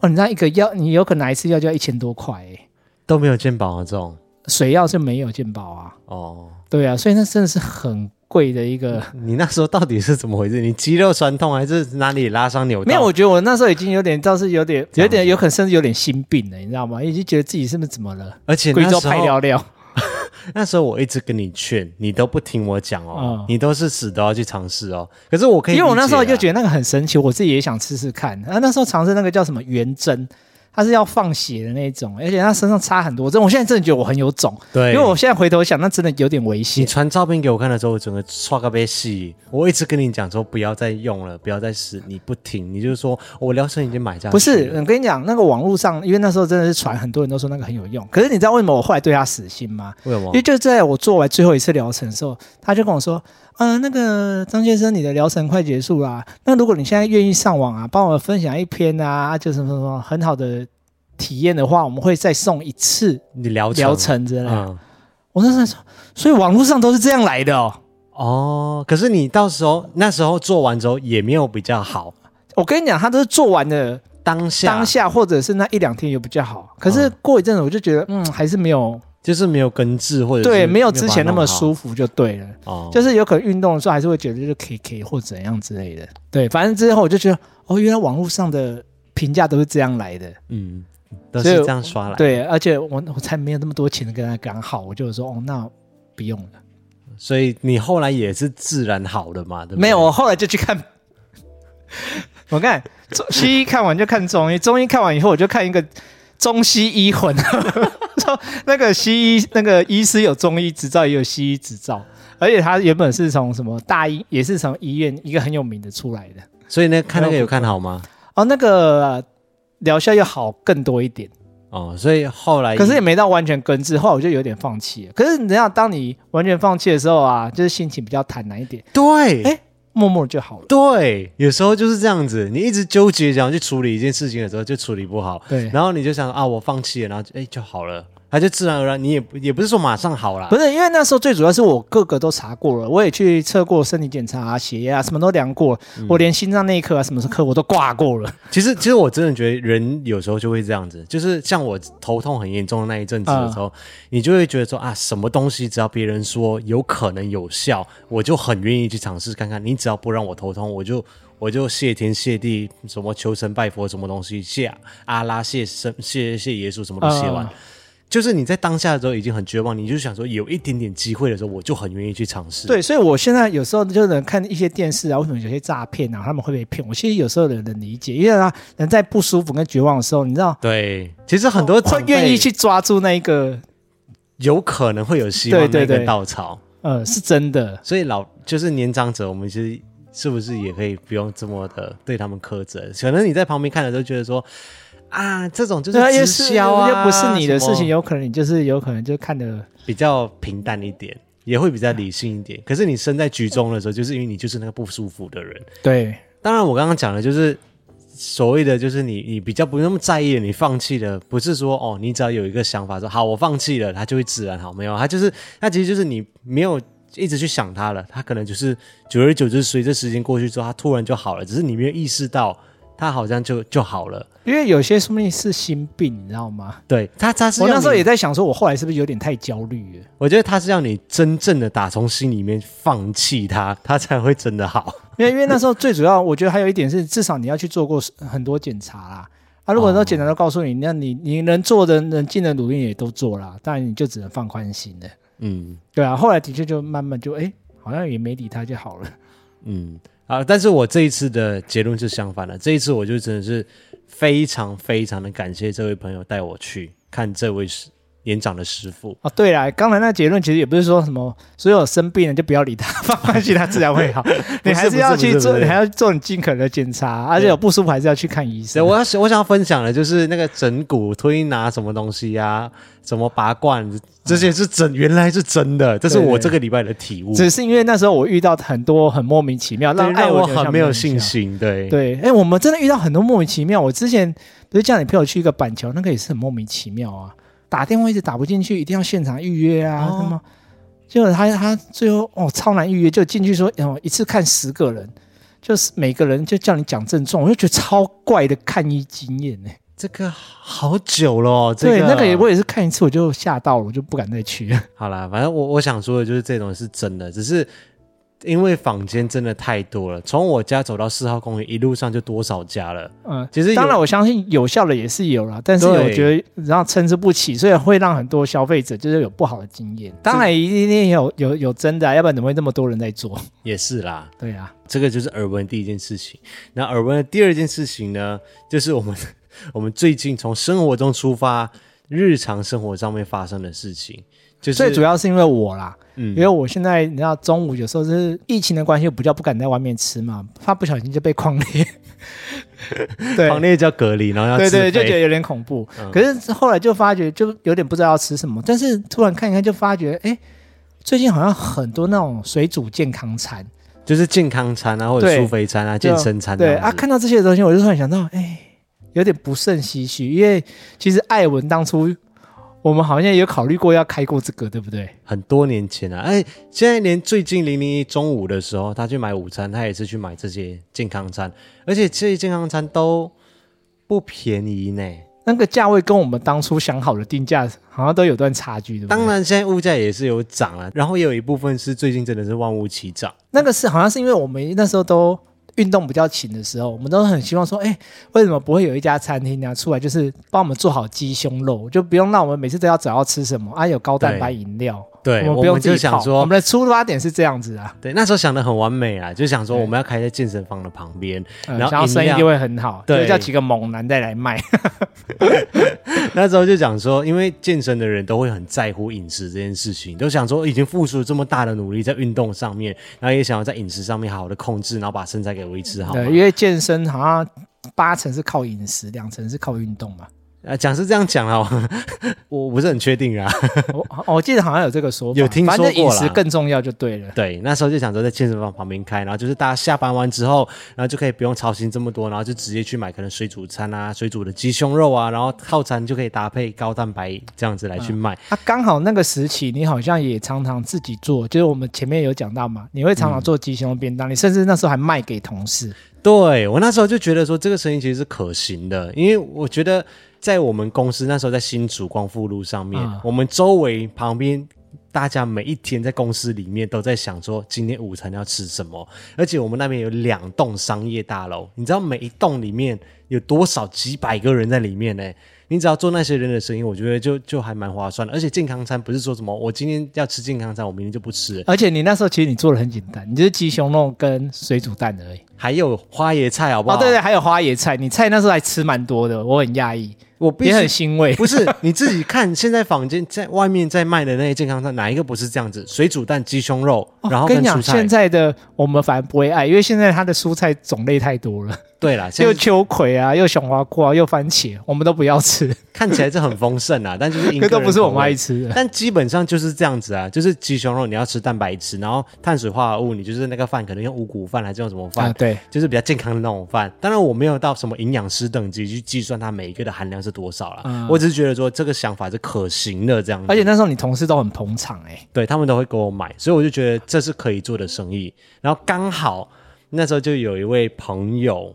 哦，你知道一个药，你有可能拿一次药就要一千多块诶，都没有健保啊，这种水药是没有健保啊。哦，对啊，所以那真的是很贵的一个。你那时候到底是怎么回事？你肌肉酸痛还是哪里拉伤扭到？没有，我觉得我那时候已经有点，倒是有点，有点，有可能甚至有点心病了，你知道吗？已经觉得自己是不是怎么了？而且贵州派尿尿。那时候我一直跟你劝，你都不听我讲哦，嗯、你都是死都要去尝试哦。可是我可以，因为我那时候就觉得那个很神奇，我自己也想试试看。啊，那时候尝试那个叫什么圆针。它是要放血的那种，而且他身上插很多针。我现在真的觉得我很有种，对，因为我现在回头想，那真的有点危险。你传照片给我看的时候，我整个刷个被戏。我一直跟你讲说不要再用了，不要再试，你不听，你就是说我疗程已经买下去。不是，我跟你讲，那个网络上，因为那时候真的是传，很多人都说那个很有用。可是你知道为什么我后来对他死心吗？为什么？因为就在我做完最后一次疗程的时候，他就跟我说：“嗯、呃，那个张先生，你的疗程快结束啦。那如果你现在愿意上网啊，帮我分享一篇啊，就什么什么很好的。”体验的话，我们会再送一次你疗疗程之类的。嗯、我那时候说，所以网络上都是这样来的哦。哦，可是你到时候那时候做完之后也没有比较好。我跟你讲，他都是做完的当下，当下或者是那一两天有比较好。可是过一阵子，我就觉得，嗯，还是没有，就是没有根治，或者对，没有之前那么舒服，就对了。哦，就是有可能运动的时候还是会觉得就是 K K 或怎样之类的。对，反正之后我就觉得，哦，原来网络上的评价都是这样来的。嗯。都是这样刷来，对，而且我我才没有那么多钱跟他刚好，我就说哦，那不用了。所以你后来也是自然好的嘛？没有，我后来就去看，[laughs] 我看西医看完就看中医，中医看完以后我就看一个中西医混，[laughs] 说那个西医那个医师有中医执照，也有西医执照，而且他原本是从什么大医，也是从医院一个很有名的出来的。所以呢看那个有看好吗？哦，那个。疗效要好更多一点哦，所以后来可是也没到完全根治，后来我就有点放弃了。可是你知道，当你完全放弃的时候啊，就是心情比较坦然一点。对，哎，默默就好了。对，有时候就是这样子，你一直纠结想要去处理一件事情的时候，就处理不好。对，然后你就想啊，我放弃了，然后哎就好了。他就自然而然，你也也不是说马上好了，不是因为那时候最主要是我各个都查过了，我也去测过身体检查啊、血压啊，什么都量过，嗯、我连心脏内科啊、什么科我都挂过了。其实，其实我真的觉得人有时候就会这样子，就是像我头痛很严重的那一阵子的时候，嗯、你就会觉得说啊，什么东西只要别人说有可能有效，我就很愿意去尝试看看。你只要不让我头痛，我就我就谢天谢地，什么求神拜佛，什么东西谢阿拉谢神谢谢耶稣，什么都谢完。嗯就是你在当下的时候已经很绝望，你就想说有一点点机会的时候，我就很愿意去尝试。对，所以我现在有时候就能看一些电视啊，为什么有些诈骗啊，他们会被骗？我其实有时候人能理解，因为啊，人在不舒服跟绝望的时候，你知道？对，其实很多会愿意去抓住那一个有可能会有希望的那个稻草。呃，是真的。所以老就是年长者，我们其实是不是也可以不用这么的对他们苛责？可能你在旁边看的时候觉得说。啊，这种就是直销啊，又不是你的事情，有可能你就是有可能就看的比较平淡一点，也会比较理性一点。可是你身在局中的时候，就是因为你就是那个不舒服的人。对，当然我刚刚讲的就是所谓的，就是你你比较不那么在意，你放弃了，不是说哦，你只要有一个想法说好，我放弃了，它就会自然好，没有，它就是它其实就是你没有一直去想它了，它可能就是久而久之，随着时间过去之后，它突然就好了，只是你没有意识到。他好像就就好了，因为有些说不定是心病，你知道吗？对他，他是我那时候也在想，说我后来是不是有点太焦虑了？我觉得他是要你真正的打从心里面放弃他，他才会真的好。因为因为那时候最主要，我觉得还有一点是，至少你要去做过很多检查啦。他、啊、[laughs] 如果说检查都告诉你，那你你能做的、能尽的努力也都做了，当然你就只能放宽心了。嗯，对啊。后来的确就慢慢就哎。好像也没理他就好了。嗯，啊，但是我这一次的结论是相反的，这一次我就真的是非常非常的感谢这位朋友带我去看这位。年长的师傅哦，对了，刚才那结论其实也不是说什么所有生病了就不要理他，[laughs] 放关系他自然会好。[laughs] 你还是要去做，你还要做你尽可能的检查，而且有不舒服还是要去看医生。我要我想要分享的就是那个整骨推拿什么东西呀、啊，什么拔罐，这些是真，原来是真的，这是我这个礼拜的体悟。只是因为那时候我遇到很多很莫名其妙，让让我很没有信心。对对，哎，我们真的遇到很多莫名其妙。我之前不是叫你陪我去一个板桥，那个也是很莫名其妙啊。打电话一直打不进去，一定要现场预约啊！什么、哦？结果他他最后哦超难预约，就进去说哦一次看十个人，就是每个人就叫你讲症状，我就觉得超怪的看医经验呢。这个好久了、哦，这个、对，那个也我也是看一次我就吓到了，我就不敢再去了。好啦，反正我我想说的就是这种是真的，只是。因为坊间真的太多了，从我家走到四号公园，一路上就多少家了。嗯，其实当然我相信有效的也是有啦，但是我觉得然后参差不齐，所以会让很多消费者就是有不好的经验。当然一定有有有真的、啊，要不然怎么会那么多人在做？也是啦，对啊，这个就是耳闻第一件事情。那耳闻的第二件事情呢，就是我们 [laughs] 我们最近从生活中出发，日常生活上面发生的事情。就是、最主要是因为我啦，嗯，因为我现在你知道中午有时候是疫情的关系，我比较不敢在外面吃嘛，怕不小心就被框列，对，狂烈叫隔离，然后要对，对对，就觉得有点恐怖。嗯、可是后来就发觉就有点不知道要吃什么，但是突然看一看就发觉，哎，最近好像很多那种水煮健康餐，就是健康餐啊，或者苏肥餐啊，健身餐。对啊，看到这些东西，我就突然想到，哎，有点不胜唏嘘，因为其实艾文当初。我们好像也有考虑过要开过这个，对不对？很多年前啊，哎，现在连最近零零一中午的时候，他去买午餐，他也是去买这些健康餐，而且这些健康餐都不便宜呢。那个价位跟我们当初想好的定价好像都有段差距，对不对？当然，现在物价也是有涨了，然后也有一部分是最近真的是万物齐涨。那个是好像是因为我们那时候都。运动比较勤的时候，我们都很希望说，哎，为什么不会有一家餐厅呢？出来就是帮我们做好鸡胸肉，就不用让我们每次都要找要吃什么啊？有高蛋白饮料。对，我们不用就想说，我们的出发点是这样子啊。对，那时候想的很完美啊，就想说我们要开在健身房的旁边，然后生意就会很好。对，叫几个猛男再来卖。[laughs] [laughs] 那时候就讲说，因为健身的人都会很在乎饮食这件事情，都想说已经付出了这么大的努力在运动上面，然后也想要在饮食上面好好的控制，然后把身材给维持好。对，因为健身好像八成是靠饮食，两成是靠运动嘛。啊，讲是这样讲啊，我不是很确定啊。我我记得好像有这个说法，有听说过了。饮食更重要就对了。对，那时候就想说在健身房旁边开，然后就是大家下班完之后，然后就可以不用操心这么多，然后就直接去买可能水煮餐啊、水煮的鸡胸肉啊，然后套餐就可以搭配高蛋白这样子来去卖。嗯、啊，刚好那个时期你好像也常常自己做，就是我们前面有讲到嘛，你会常常做鸡胸肉便当，嗯、你甚至那时候还卖给同事。对，我那时候就觉得说这个生意其实是可行的，因为我觉得。在我们公司那时候，在新竹光复路上面，嗯、我们周围旁边，大家每一天在公司里面都在想说，今天午餐要吃什么。而且我们那边有两栋商业大楼，你知道每一栋里面有多少几百个人在里面呢？你只要做那些人的生意，我觉得就就还蛮划算的。而且健康餐不是说什么我今天要吃健康餐，我明天就不吃。而且你那时候其实你做的很简单，你就是鸡胸肉跟水煮蛋而已，还有花椰菜，好不好？哦，对对，还有花椰菜，你菜那时候还吃蛮多的，我很讶异。我也很欣慰，不是你自己看，现在坊间在外面在卖的那些健康餐，哪一个不是这样子？水煮蛋、鸡胸肉，然后跟蔬菜。现在的我们反而不会爱，因为现在它的蔬菜种类太多了。对啦，又秋葵啊，又熊花瓜，又番茄，我们都不要吃。看起来是很丰盛啊，但就是 [laughs] 这都不是我们爱吃的。但基本上就是这样子啊，就是鸡胸肉你要吃蛋白质，然后碳水化合物你就是那个饭可能用五谷饭还是用什么饭？啊，对，就是比较健康的那种饭。当然我没有到什么营养师等级去计算它每一个的含量是多少了。嗯我只是觉得说这个想法是可行的，这样子。而且那时候你同事都很捧场哎、欸，对他们都会给我买，所以我就觉得这是可以做的生意。然后刚好那时候就有一位朋友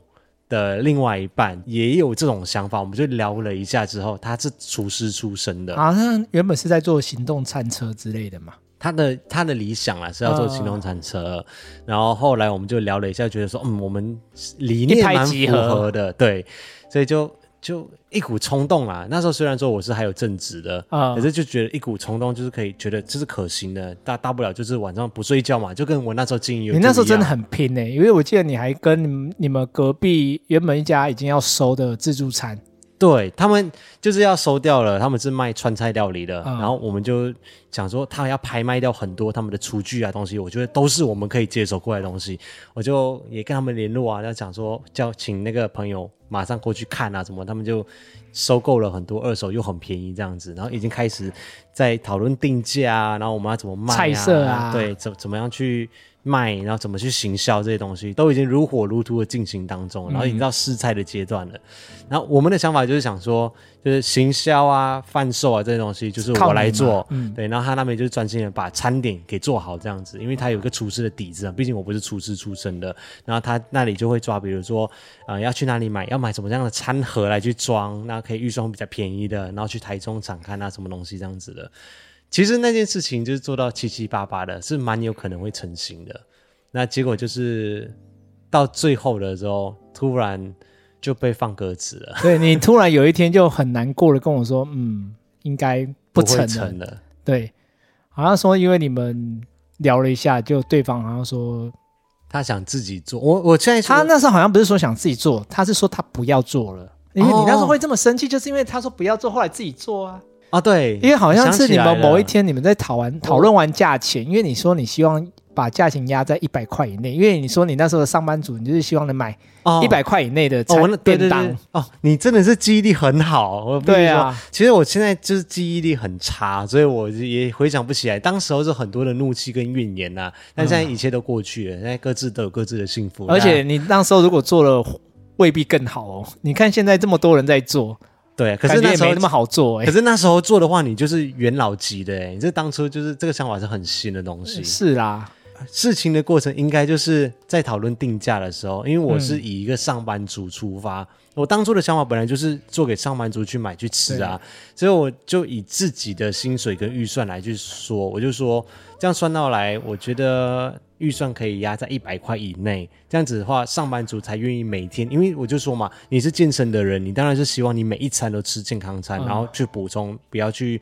的另外一半也有这种想法，我们就聊了一下之后，他是厨师出身的，啊，他原本是在做行动餐车之类的嘛。他的他的理想啊是要做行动餐车，哦、然后后来我们就聊了一下，觉得说嗯，我们理念蛮符合的，合对，所以就。就一股冲动啊！那时候虽然说我是还有正职的啊，可是就觉得一股冲动，就是可以觉得这是可行的，大大不了就是晚上不睡觉嘛，就跟我那时候经营有。你那时候真的很拼呢、欸，因为我记得你还跟你们你们隔壁原本一家已经要收的自助餐。对，他们就是要收掉了，他们是卖川菜料理的，嗯、然后我们就讲说，他们要拍卖掉很多他们的厨具啊东西，我觉得都是我们可以接手过来的东西，我就也跟他们联络啊，要讲说叫请那个朋友马上过去看啊什么，他们就收购了很多二手又很便宜这样子，然后已经开始在讨论定价啊，然后我们要怎么卖啊，菜色啊，对，怎怎么样去。卖，然后怎么去行销这些东西，都已经如火如荼的进行当中，然后已经到试菜的阶段了。嗯、然后我们的想法就是想说，就是行销啊、贩售啊这些东西，就是我来做，嗯，对。然后他那边就是专心的把餐点给做好这样子，因为他有一个厨师的底子啊，毕竟我不是厨师出身的。然后他那里就会抓，比如说，呃，要去哪里买，要买什么样的餐盒来去装，那可以预算比较便宜的，然后去台中场看啊什么东西这样子的。其实那件事情就是做到七七八八的，是蛮有可能会成型的。那结果就是到最后的时候，突然就被放鸽子了。对，你突然有一天就很难过的跟我说：“嗯，应该不成了。成了”对，好像说因为你们聊了一下，就对方好像说他想自己做。我我现在他那时候好像不是说想自己做，他是说他不要做了。因为你那时候会这么生气，就是因为他说不要做，后来自己做啊。啊，对，因为好像是你们某一天你们在讨完讨论完价钱，因为你说你希望把价钱压在一百块以内，因为你说你那时候的上班族，你就是希望能买一百块以内的餐便当。哦，你真的是记忆力很好。我对啊，其实我现在就是记忆力很差，所以我也回想不起来，当时候是很多的怒气跟怨言呐、啊。但现在一切都过去了，现在各自都有各自的幸福。而且你那时候如果做了，未必更好哦。你看现在这么多人在做。对，可是那时候没那么好做欸。可是那时候做的话，你就是元老级的哎。你这当初就是这个想法是很新的东西。是啦，事情的过程应该就是在讨论定价的时候，因为我是以一个上班族出发，嗯、我当初的想法本来就是做给上班族去买去吃啊，所以我就以自己的薪水跟预算来去说，我就说这样算到来，我觉得。预算可以压在一百块以内，这样子的话，上班族才愿意每天。因为我就说嘛，你是健身的人，你当然是希望你每一餐都吃健康餐，嗯、然后去补充，不要去，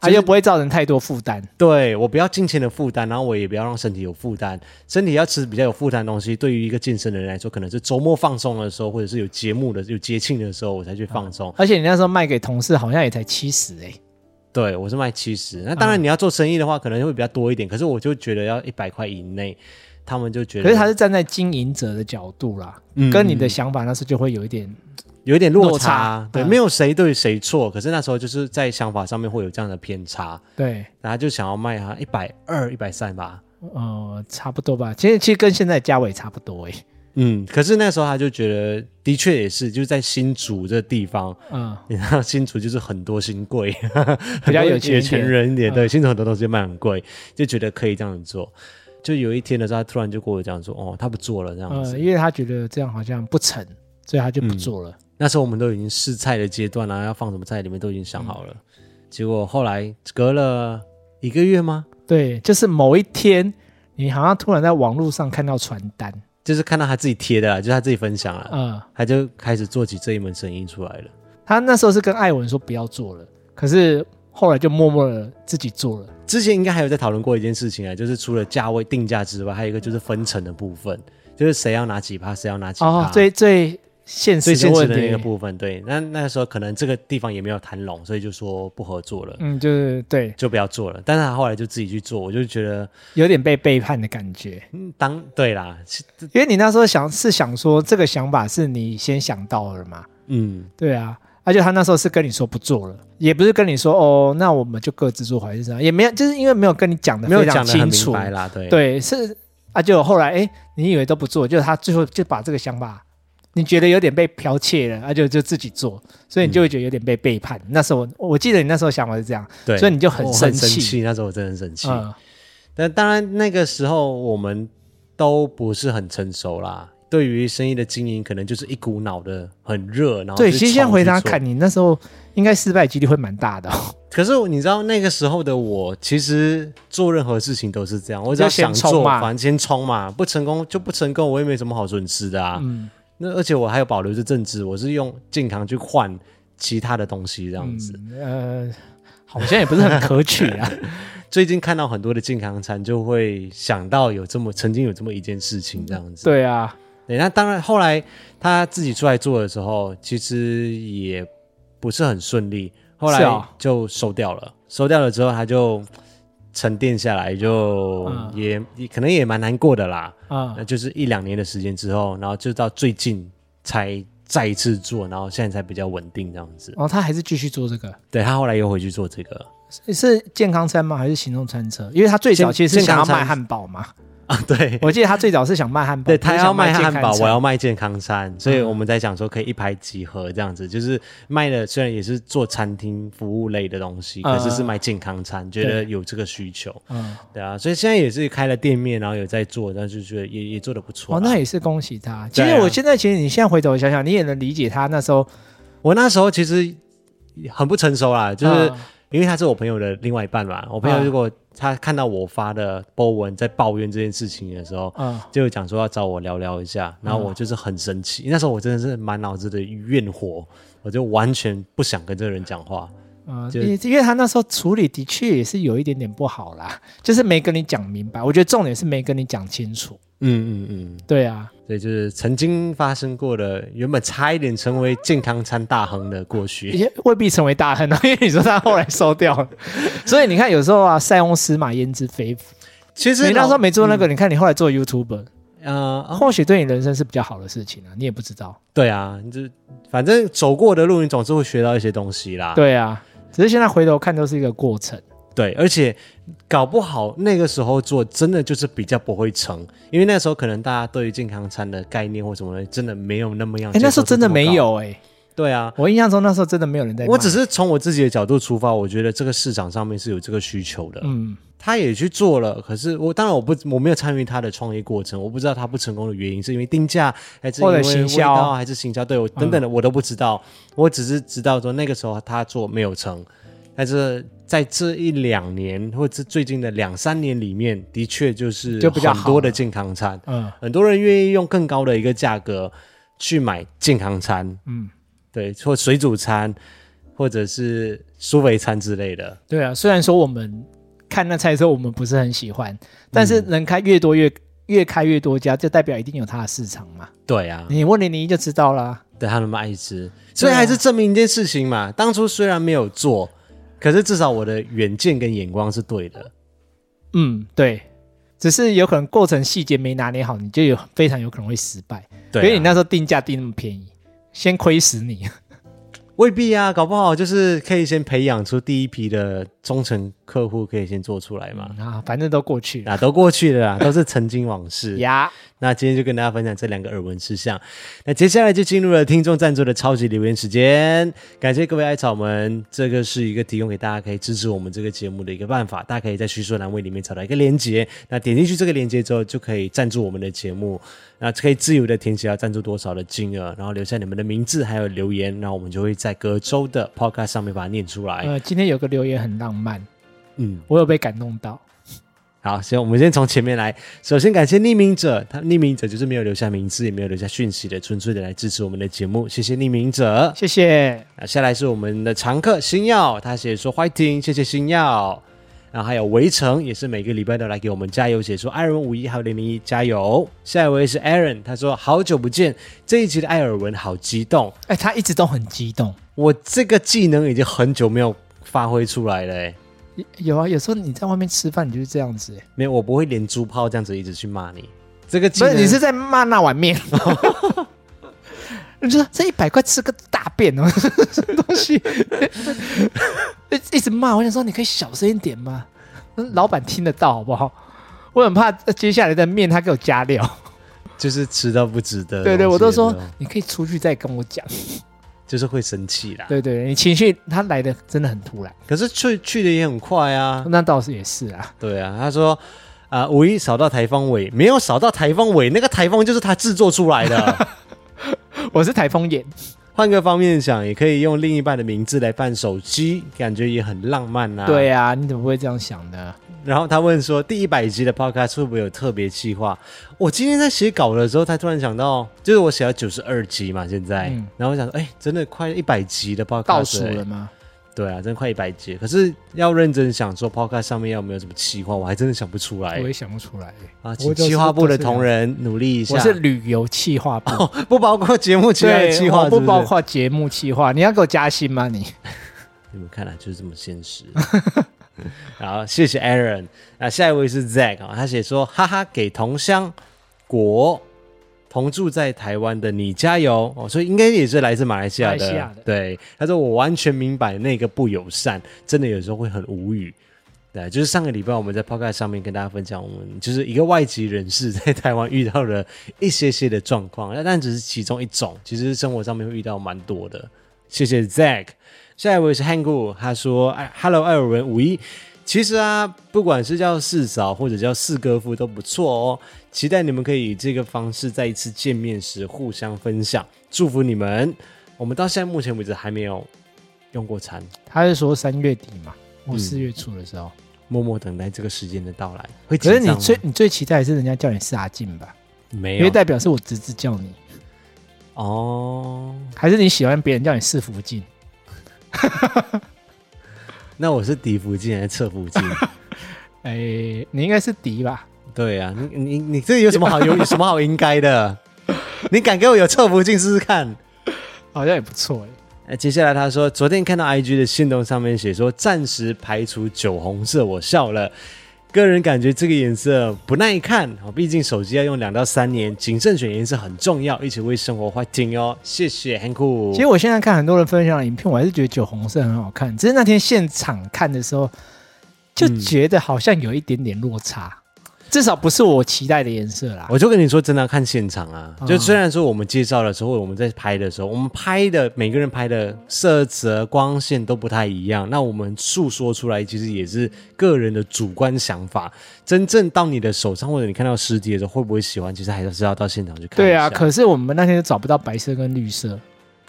他又不会造成太多负担。对，我不要金钱的负担，然后我也不要让身体有负担。身体要吃比较有负担的东西，对于一个健身的人来说，可能是周末放松的时候，或者是有节目的、有节庆的时候，我才去放松。嗯、而且你那时候卖给同事，好像也才七十哎。对，我是卖七十。那当然，你要做生意的话，嗯、可能会比较多一点。可是我就觉得要一百块以内，他们就觉得。可是他是站在经营者的角度啦，嗯、跟你的想法那时候就会有一点，有一点落差。落差对，嗯、没有谁对谁错，可是那时候就是在想法上面会有这样的偏差。对，然后就想要卖他一百二、一百三吧。呃，差不多吧。其实其实跟现在价位差不多诶。嗯，可是那时候他就觉得，的确也是，就是在新竹这地方，嗯，你知道新竹就是很多新贵，比较有钱人一点，对，新竹很多东西卖很贵，就觉得可以这样子做。就有一天的时候，他突然就跟我这样说，哦，他不做了这样子，因为他觉得这样好像不成，所以他就不做了。那时候我们都已经试菜的阶段了，要放什么菜里面都已经想好了。结果后来隔了一个月吗？对，就是某一天，你好像突然在网络上看到传单。就是看到他自己贴的啦，就是他自己分享了，嗯，他就开始做起这一门生意出来了。他那时候是跟艾文说不要做了，可是后来就默默的自己做了。之前应该还有在讨论过一件事情啊，就是除了价位定价之外，还有一个就是分成的部分，就是谁要拿几趴，谁要拿几趴。哦，最最。现实的问题的那个部分，对，那那个时候可能这个地方也没有谈拢，所以就说不合作了。嗯，就是对，就不要做了。但是他后来就自己去做，我就觉得有点被背叛的感觉。嗯，当对啦，因为你那时候想是想说这个想法是你先想到了嘛？嗯，对啊。而且他那时候是跟你说不做了，也不是跟你说哦，那我们就各自做还是这样，也没有，就是因为没有跟你讲的非常清楚啦。对对，是啊，就后来哎，你以为都不做，就他最后就把这个想法。你觉得有点被剽窃了，那就就自己做，所以你就会觉得有点被背叛。嗯、那时候我我记得你那时候想法是这样，对，所以你就很生气。生气，那时候我真的很生气。嗯、但当然那个时候我们都不是很成熟啦，对于生意的经营，可能就是一股脑的很热，然后对。其实现在回答看你那时候应该失败几率会蛮大的、哦。可是你知道那个时候的我，其实做任何事情都是这样，我只要想做，反正先冲嘛，不成功就不成功，我也没什么好损失的啊。嗯那而且我还有保留着正职，我是用健康去换其他的东西这样子。嗯、呃，好像也不是很可取啊。[laughs] 最近看到很多的健康餐，就会想到有这么曾经有这么一件事情这样子。对啊，对，那当然后来他自己出来做的时候，其实也不是很顺利，后来就收掉了。收掉了之后，他就沉淀下来，就也、嗯、也可能也蛮难过的啦。啊、嗯，那就是一两年的时间之后，然后就到最近才再一次做，然后现在才比较稳定这样子。哦，他还是继续做这个？对，他后来又回去做这个。是健康餐吗？还是行动餐车？因为他最早其实是想要卖汉堡嘛。啊，对，我记得他最早是想卖汉堡。对，他要卖汉堡，我要卖健康餐，所以我们在想说可以一拍即合这样子，就是卖的虽然也是做餐厅服务类的东西，可是是卖健康餐，觉得有这个需求。嗯，对啊，所以现在也是开了店面，然后有在做，但是觉得也也做的不错。哦，那也是恭喜他。其实我现在，其实你现在回头想想，你也能理解他那时候。我那时候其实很不成熟啦，就是。因为他是我朋友的另外一半嘛，我朋友如果他看到我发的 po 文在抱怨这件事情的时候，嗯，就讲说要找我聊聊一下，然后我就是很生气，那时候我真的是满脑子的怨火，我就完全不想跟这个人讲话，因为他那时候处理的确也是有一点点不好啦，就是没跟你讲明白，我觉得重点是没跟你讲清楚，嗯嗯嗯，对啊。对，就是曾经发生过的，原本差一点成为健康餐大亨的过去，也未必成为大亨啊。[laughs] 因为你说他后来收掉了，[laughs] 所以你看有时候啊，塞翁失马焉知非福。其实你那时候没做那个，嗯、你看你后来做 YouTuber，呃，或许对你人生是比较好的事情啊，你也不知道。对啊，你就反正走过的路，你总是会学到一些东西啦。对啊，只是现在回头看都是一个过程。对，而且搞不好那个时候做真的就是比较不会成，因为那时候可能大家对于健康餐的概念或什么的，真的没有那么样。哎，那时候真的没有哎、欸。对啊，我印象中那时候真的没有人在。我只是从我自己的角度出发，我觉得这个市场上面是有这个需求的。嗯，他也去做了，可是我当然我不我没有参与他的创业过程，我不知道他不成功的原因是因为定价还是因为行销还是行销，对我等等的我都不知道，嗯、我只是知道说那个时候他做没有成。但是在这一两年，或者最近的两三年里面，的确就是很多的健康餐，嗯，很多人愿意用更高的一个价格去买健康餐，嗯，对，或水煮餐，或者是苏肥餐之类的。对啊，虽然说我们看那菜色我们不是很喜欢，但是能开越多越越开越多家，就代表一定有它的市场嘛。对啊，你问零零一就知道啦，对他那么爱吃，所以还是证明一件事情嘛。当初虽然没有做。可是至少我的远见跟眼光是对的，嗯，对，只是有可能过程细节没拿捏好，你就有非常有可能会失败。对啊，因为你那时候定价定那么便宜，先亏死你。未必啊，搞不好就是可以先培养出第一批的忠诚客户，可以先做出来嘛。嗯、啊，反正都过去了，啊，都过去了啦，[laughs] 都是曾经往事 [laughs] 呀。那今天就跟大家分享这两个耳闻事项。那接下来就进入了听众赞助的超级留言时间，感谢各位艾草们，这个是一个提供给大家可以支持我们这个节目的一个办法。大家可以在叙述栏位里面找到一个链接，那点进去这个链接之后，就可以赞助我们的节目。那可以自由的填写要赞助多少的金额，然后留下你们的名字还有留言，然后我们就会在隔周的 podcast 上面把它念出来。呃，今天有个留言很浪漫，嗯，我有被感动到。好，行，我们先从前面来。首先感谢匿名者，他匿名者就是没有留下名字，也没有留下讯息的，纯粹的来支持我们的节目。谢谢匿名者，谢谢。那下来是我们的常客星耀，他写说 fighting，谢谢星耀。然后还有围城，也是每个礼拜都来给我们加油，写说艾尔文五一还有零零一加油。下一位是 Aaron，他说好久不见，这一集的艾尔文好激动，哎，他一直都很激动。我这个技能已经很久没有发挥出来了，哎，有啊，有时候你在外面吃饭，你就是这样子，没有，我不会连珠炮这样子一直去骂你。这个技能不是你是在骂那碗面。[laughs] 你说这一百块吃个大便哦，什 [laughs] 么东西？一一直骂，我想说你可以小声一点吗？老板听得到好不好？我很怕接下来的面他给我加料，就是吃到不值得。对对，我都说你可以出去再跟我讲，就是会生气啦。对对，你情绪他来的真的很突然，可是去去的也很快啊。那倒是也是啊。对啊，他说啊，五一扫到台风尾，没有扫到台风尾，那个台风就是他制作出来的。[laughs] [laughs] 我是台风眼，换个方面想，也可以用另一半的名字来办手机，感觉也很浪漫呐、啊。对啊，你怎么会这样想呢？然后他问说，第一百集的 podcast 会不会有特别计划？我今天在写稿的时候，他突然想到，就是我写到九十二集嘛，现在，嗯、然后我想说，哎，真的快一百集的 podcast 倒数了吗？对啊，真的快一百集。可是要认真想说，podcast 上面有没有什么企划，我还真的想不出来。我也想不出来啊，请企划部的同仁努力一下。我是旅游企划部，[laughs] 哦，不包括节目其他的企划，不包括节目企划。你要给我加薪吗？你？[laughs] 你们看来就是这么现实。[laughs] 好，谢谢 Aaron。那下一位是 Zack 啊，他写说：“哈哈，给同乡国同住在台湾的你加油哦。”所以应该也是来自马来西亚的。的对，他说：“我完全明白那个不友善，真的有时候会很无语。”对，就是上个礼拜我们在 Podcast 上面跟大家分享，我们就是一个外籍人士在台湾遇到了一些些的状况，那但只是其中一种，其实生活上面会遇到蛮多的。谢谢 Zack。下一位是 Hangu，他说：“哎，Hello，艾尔文五一，其实啊，不管是叫四嫂或者叫四哥夫都不错哦。期待你们可以以这个方式在一次见面时互相分享，祝福你们。我们到现在目前为止还没有用过餐。他是说三月底嘛，或四月初的时候，嗯，默默等待这个时间的到来。会可是你最你最期待的是人家叫你是阿进吧？没有，因为代表是我侄子叫你哦，还是你喜欢别人叫你四福晋？” [laughs] 那我是嫡福晋还是侧福晋？[laughs] 哎，你应该是嫡吧？对呀、啊，你你你这有什么好有什么好应该的？[laughs] 你敢给我有侧福镜试试看？好像也不错哎。那接下来他说，昨天看到 IG 的信动上面写说暂时排除酒红色，我笑了。个人感觉这个颜色不耐看哦，毕竟手机要用两到三年，谨慎选颜色很重要，一起为生活花钱哦。谢谢，很酷。其实我现在看很多人分享的影片，我还是觉得酒红色很好看，只是那天现场看的时候，就觉得好像有一点点落差。嗯至少不是我期待的颜色啦。我就跟你说，真的要看现场啊。就虽然说我们介绍的时候，我们在拍的时候，我们拍的每个人拍的色泽、光线都不太一样。那我们诉说出来，其实也是个人的主观想法。真正到你的手上，或者你看到实体的时候，会不会喜欢？其实还是要到现场去看。对啊，可是我们那天就找不到白色跟绿色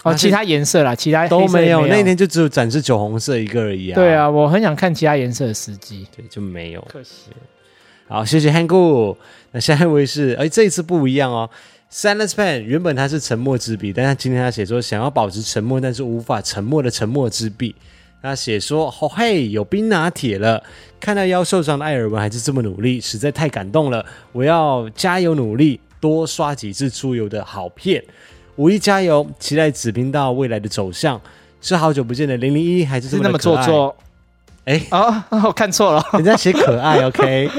哦，其他颜色啦，其他都没有。那天就只有展示酒红色一个而已啊。对啊，我很想看其他颜色的时机，对，就没有，可惜。好，谢谢 Hangu。那下一位是，哎，这一次不一样哦。Silence Pen 原本他是沉默之笔，但他今天他写说想要保持沉默，但是无法沉默的沉默之笔。他写说，哦嘿，有冰拿铁了。看到腰受伤的艾尔文还是这么努力，实在太感动了。我要加油努力，多刷几次出游的好片。五一加油，期待子频道未来的走向。是好久不见的零零一，还是这么，是那么做作？哎，啊、哦，我看错了，[laughs] 人家写可爱，OK。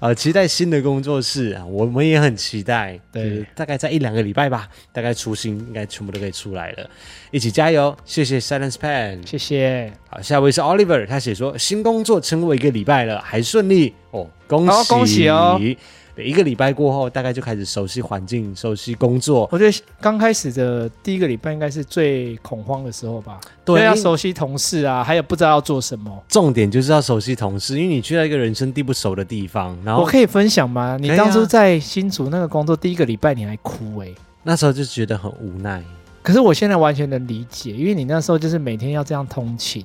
啊，[laughs] 期待新的工作室啊，我们也很期待。对，大概在一两个礼拜吧，大概初心应该全部都可以出来了，一起加油！谢谢 Silence Pen，谢谢。好，下一位是 Oliver，他写说新工作撑过一个礼拜了，还顺利哦，恭喜、哦、恭喜哦。一个礼拜过后，大概就开始熟悉环境、熟悉工作。我觉得刚开始的第一个礼拜应该是最恐慌的时候吧。对，要熟悉同事啊，还有不知道要做什么。重点就是要熟悉同事，因为你去到一个人生地不熟的地方。然后我可以分享吗？你当初在新竹那个工作第一个礼拜你还哭哎、欸，那时候就觉得很无奈。可是我现在完全能理解，因为你那时候就是每天要这样通勤，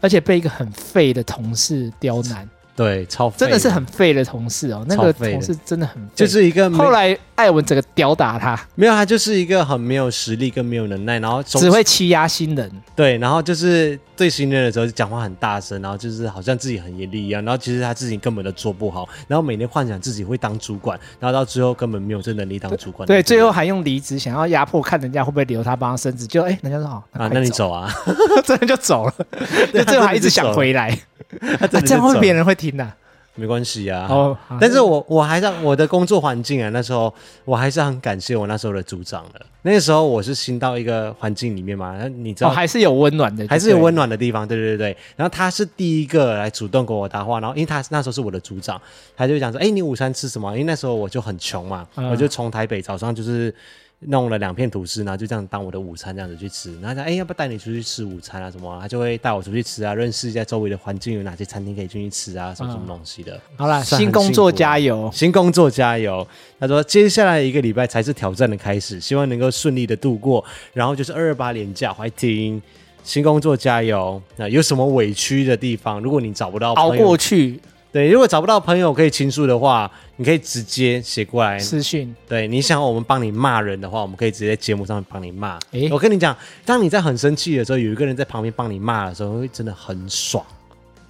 而且被一个很废的同事刁难。对，超废真的是很废的同事哦，那个同事真的很废，就是一个后来艾文整个吊打他，没有，他就是一个很没有实力跟没有能耐，然后只会欺压新人，对，然后就是对新人的时候就讲话很大声，然后就是好像自己很严厉一样，然后其实他自己根本都做不好，然后每天幻想自己会当主管，然后到最后根本没有这能力当主管，对，对，最后还用离职想要压迫，看人家会不会留他帮他升职，就哎，人家说好啊，那你走啊，[laughs] 真的就走了，[laughs] 就最后还一直想回来，啊，这样会别人会听的，啊。没关系、啊，哦，但是我我还是我的工作环境啊，那时候我还是很感谢我那时候的组长的。那个时候我是新到一个环境里面嘛，那你知道、哦、还是有温暖的，还是有温暖的地方，对对对。然后他是第一个来主动跟我搭话，然后因为他那时候是我的组长，他就讲说：“哎，你午餐吃什么？”因为那时候我就很穷嘛，嗯、我就从台北早上就是。弄了两片吐司，然后就这样当我的午餐这样子去吃。然后他哎，要不带你出去吃午餐啊？什么、啊？他就会带我出去吃啊，认识一下周围的环境，有哪些餐厅可以进去吃啊，什么什么东西的。嗯、好啦，新工作加油，新工作加油。他说接下来一个礼拜才是挑战的开始，希望能够顺利的度过。然后就是二二八连假，欢迎新工作加油。那有什么委屈的地方？如果你找不到，熬过去。对，如果找不到朋友可以倾诉的话，你可以直接写过来私信。对，你想我们帮你骂人的话，我们可以直接在节目上面帮你骂。诶我跟你讲，当你在很生气的时候，有一个人在旁边帮你骂的时候，会真的很爽。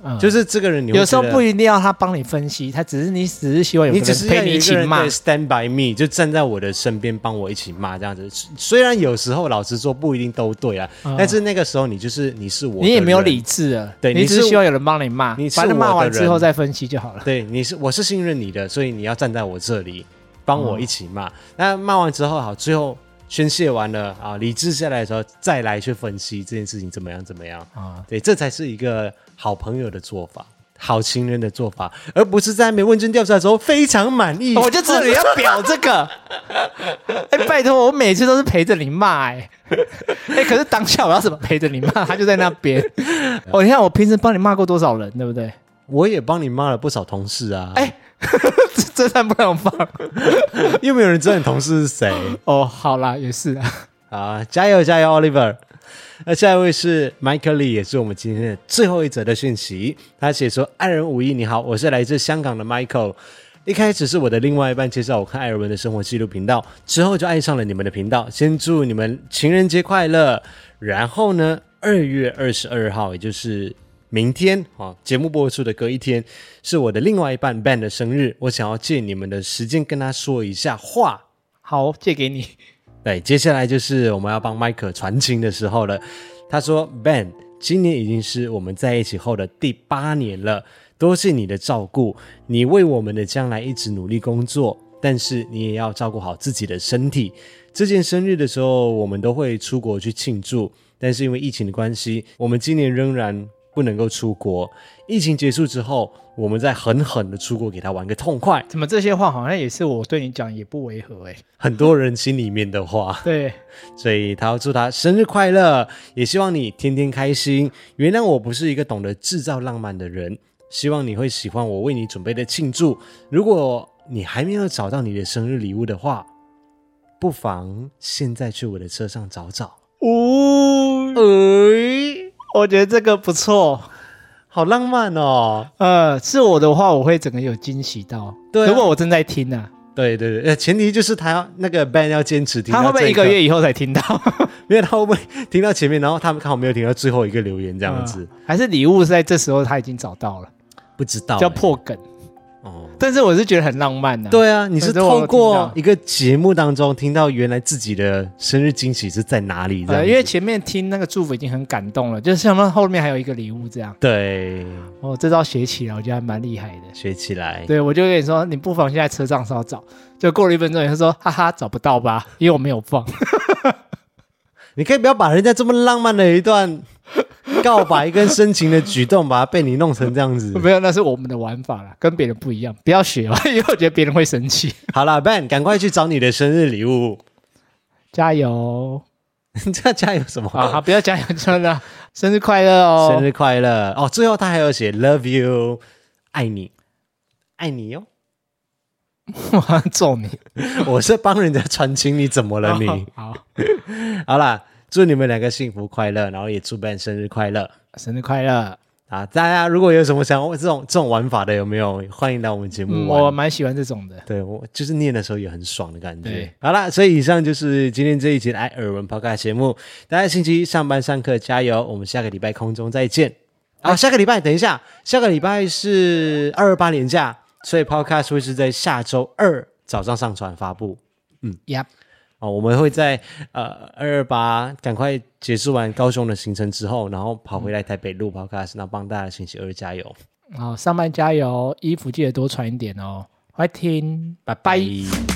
嗯，就是这个人有时候不一定要他帮你分析，他只是你只是希望有个你只是人陪你一起骂 stand by me，就站在我的身边帮我一起骂这样子。虽然有时候老实说不一定都对啊，嗯但是那个时候你就是你是我，你也没有理智啊，对你只是希望有人帮你骂，你反正骂完之后再分析就好了。对，你是我是信任你的，所以你要站在我这里帮我一起骂。那骂完之后好，最后宣泄完了啊，理智下来的时候再来去分析这件事情怎么样怎么样啊，对，这才是一个好朋友的做法，好情人的做法，而不是在没问卷调查的时候非常满意。我就知道你要表这个。[laughs] 哎，拜托，我每次都是陪着你骂，哎，[laughs] 哎，可是当下我要怎么陪着你骂？他就在那边。[laughs] 哦，你看我平时帮你骂过多少人，对不对？我也帮你骂了不少同事啊。哎，[laughs] 这段不能放。[laughs] 又没有人知道你同事是谁。哦，好啦，也是啊。啊，加油加油，Oliver。那下一位是 Michael Lee，也是我们今天的最后一则的讯息。他写说：“爱人五一，你好，我是来自香港的 Michael。一开始是我的另外一半介绍我看艾尔文的生活记录频道，之后就爱上了你们的频道。先祝你们情人节快乐。然后呢，二月二十二号，也就是明天啊，节目播出的隔一天，是我的另外一半 Ben 的生日。我想要借你们的时间跟他说一下话。好，借给你。”对，接下来就是我们要帮麦克传情的时候了。他说：“Ben，今年已经是我们在一起后的第八年了，多谢你的照顾，你为我们的将来一直努力工作，但是你也要照顾好自己的身体。这件生日的时候，我们都会出国去庆祝，但是因为疫情的关系，我们今年仍然不能够出国。疫情结束之后，我们再狠狠的出国给他玩个痛快。怎么这些话好像也是我对你讲，也不违和哎。很多人心里面的话。对。”所以他要祝他生日快乐，也希望你天天开心。原谅我不是一个懂得制造浪漫的人，希望你会喜欢我为你准备的庆祝。如果你还没有找到你的生日礼物的话，不妨现在去我的车上找找。哦，哎，我觉得这个不错，好浪漫哦。呃，是我的话，我会整个有惊喜到。对啊，如果我正在听呢？对对对，呃，前提就是他要那个 band 要坚持听到。他会不会一个月以后才听到？[laughs] 没有，他会不会听到前面，然后他们刚好没有听到最后一个留言这样子？嗯、还是礼物是在这时候他已经找到了？不知道、欸，叫破梗。哦，但是我是觉得很浪漫的、啊。对啊，你是透过一个节目当中听到原来自己的生日惊喜是在哪里？呃，因为前面听那个祝福已经很感动了，就是像后面还有一个礼物这样。对，哦，这招学起来，我觉得还蛮厉害的。学起来，对，我就跟你说，你不妨现在车上稍找，就过了一分钟，他说：“哈哈，找不到吧？因为我没有放。[laughs] ”你可以不要把人家这么浪漫的一段。告白跟深情的举动，把它被你弄成这样子。[laughs] 没有，那是我们的玩法啦，跟别人不一样，不要学哦，因为我觉得别人会生气。[laughs] 好啦 Ben，赶快去找你的生日礼物，加油！你 [laughs] 这加油什么？好好，不要加油，真的，生日快乐哦！生日快乐哦！最后他还有写 Love you，爱你，爱你哟、哦！我要揍你！我是帮人家传情，你怎么了你？好，好啦。祝你们两个幸福快乐，然后也祝 Ben 生日快乐，生日快乐啊！大家如果有什么想这种这种玩法的，有没有欢迎来我们节目、嗯？我蛮喜欢这种的，对我就是念的时候也很爽的感觉。对好啦，所以以上就是今天这一集的艾尔文 Podcast 节目。大家星期一上班上课加油！我们下个礼拜空中再见。啊，下个礼拜等一下，下个礼拜是二二八年假，所以 Podcast 会是在下周二早上上传发布。嗯，Yep。哦，我们会在呃二二八赶快结束完高雄的行程之后，然后跑回来台北录 Podcast，然后帮大家星期二加油。好，上班加油，衣服记得多穿一点哦。快听，拜拜。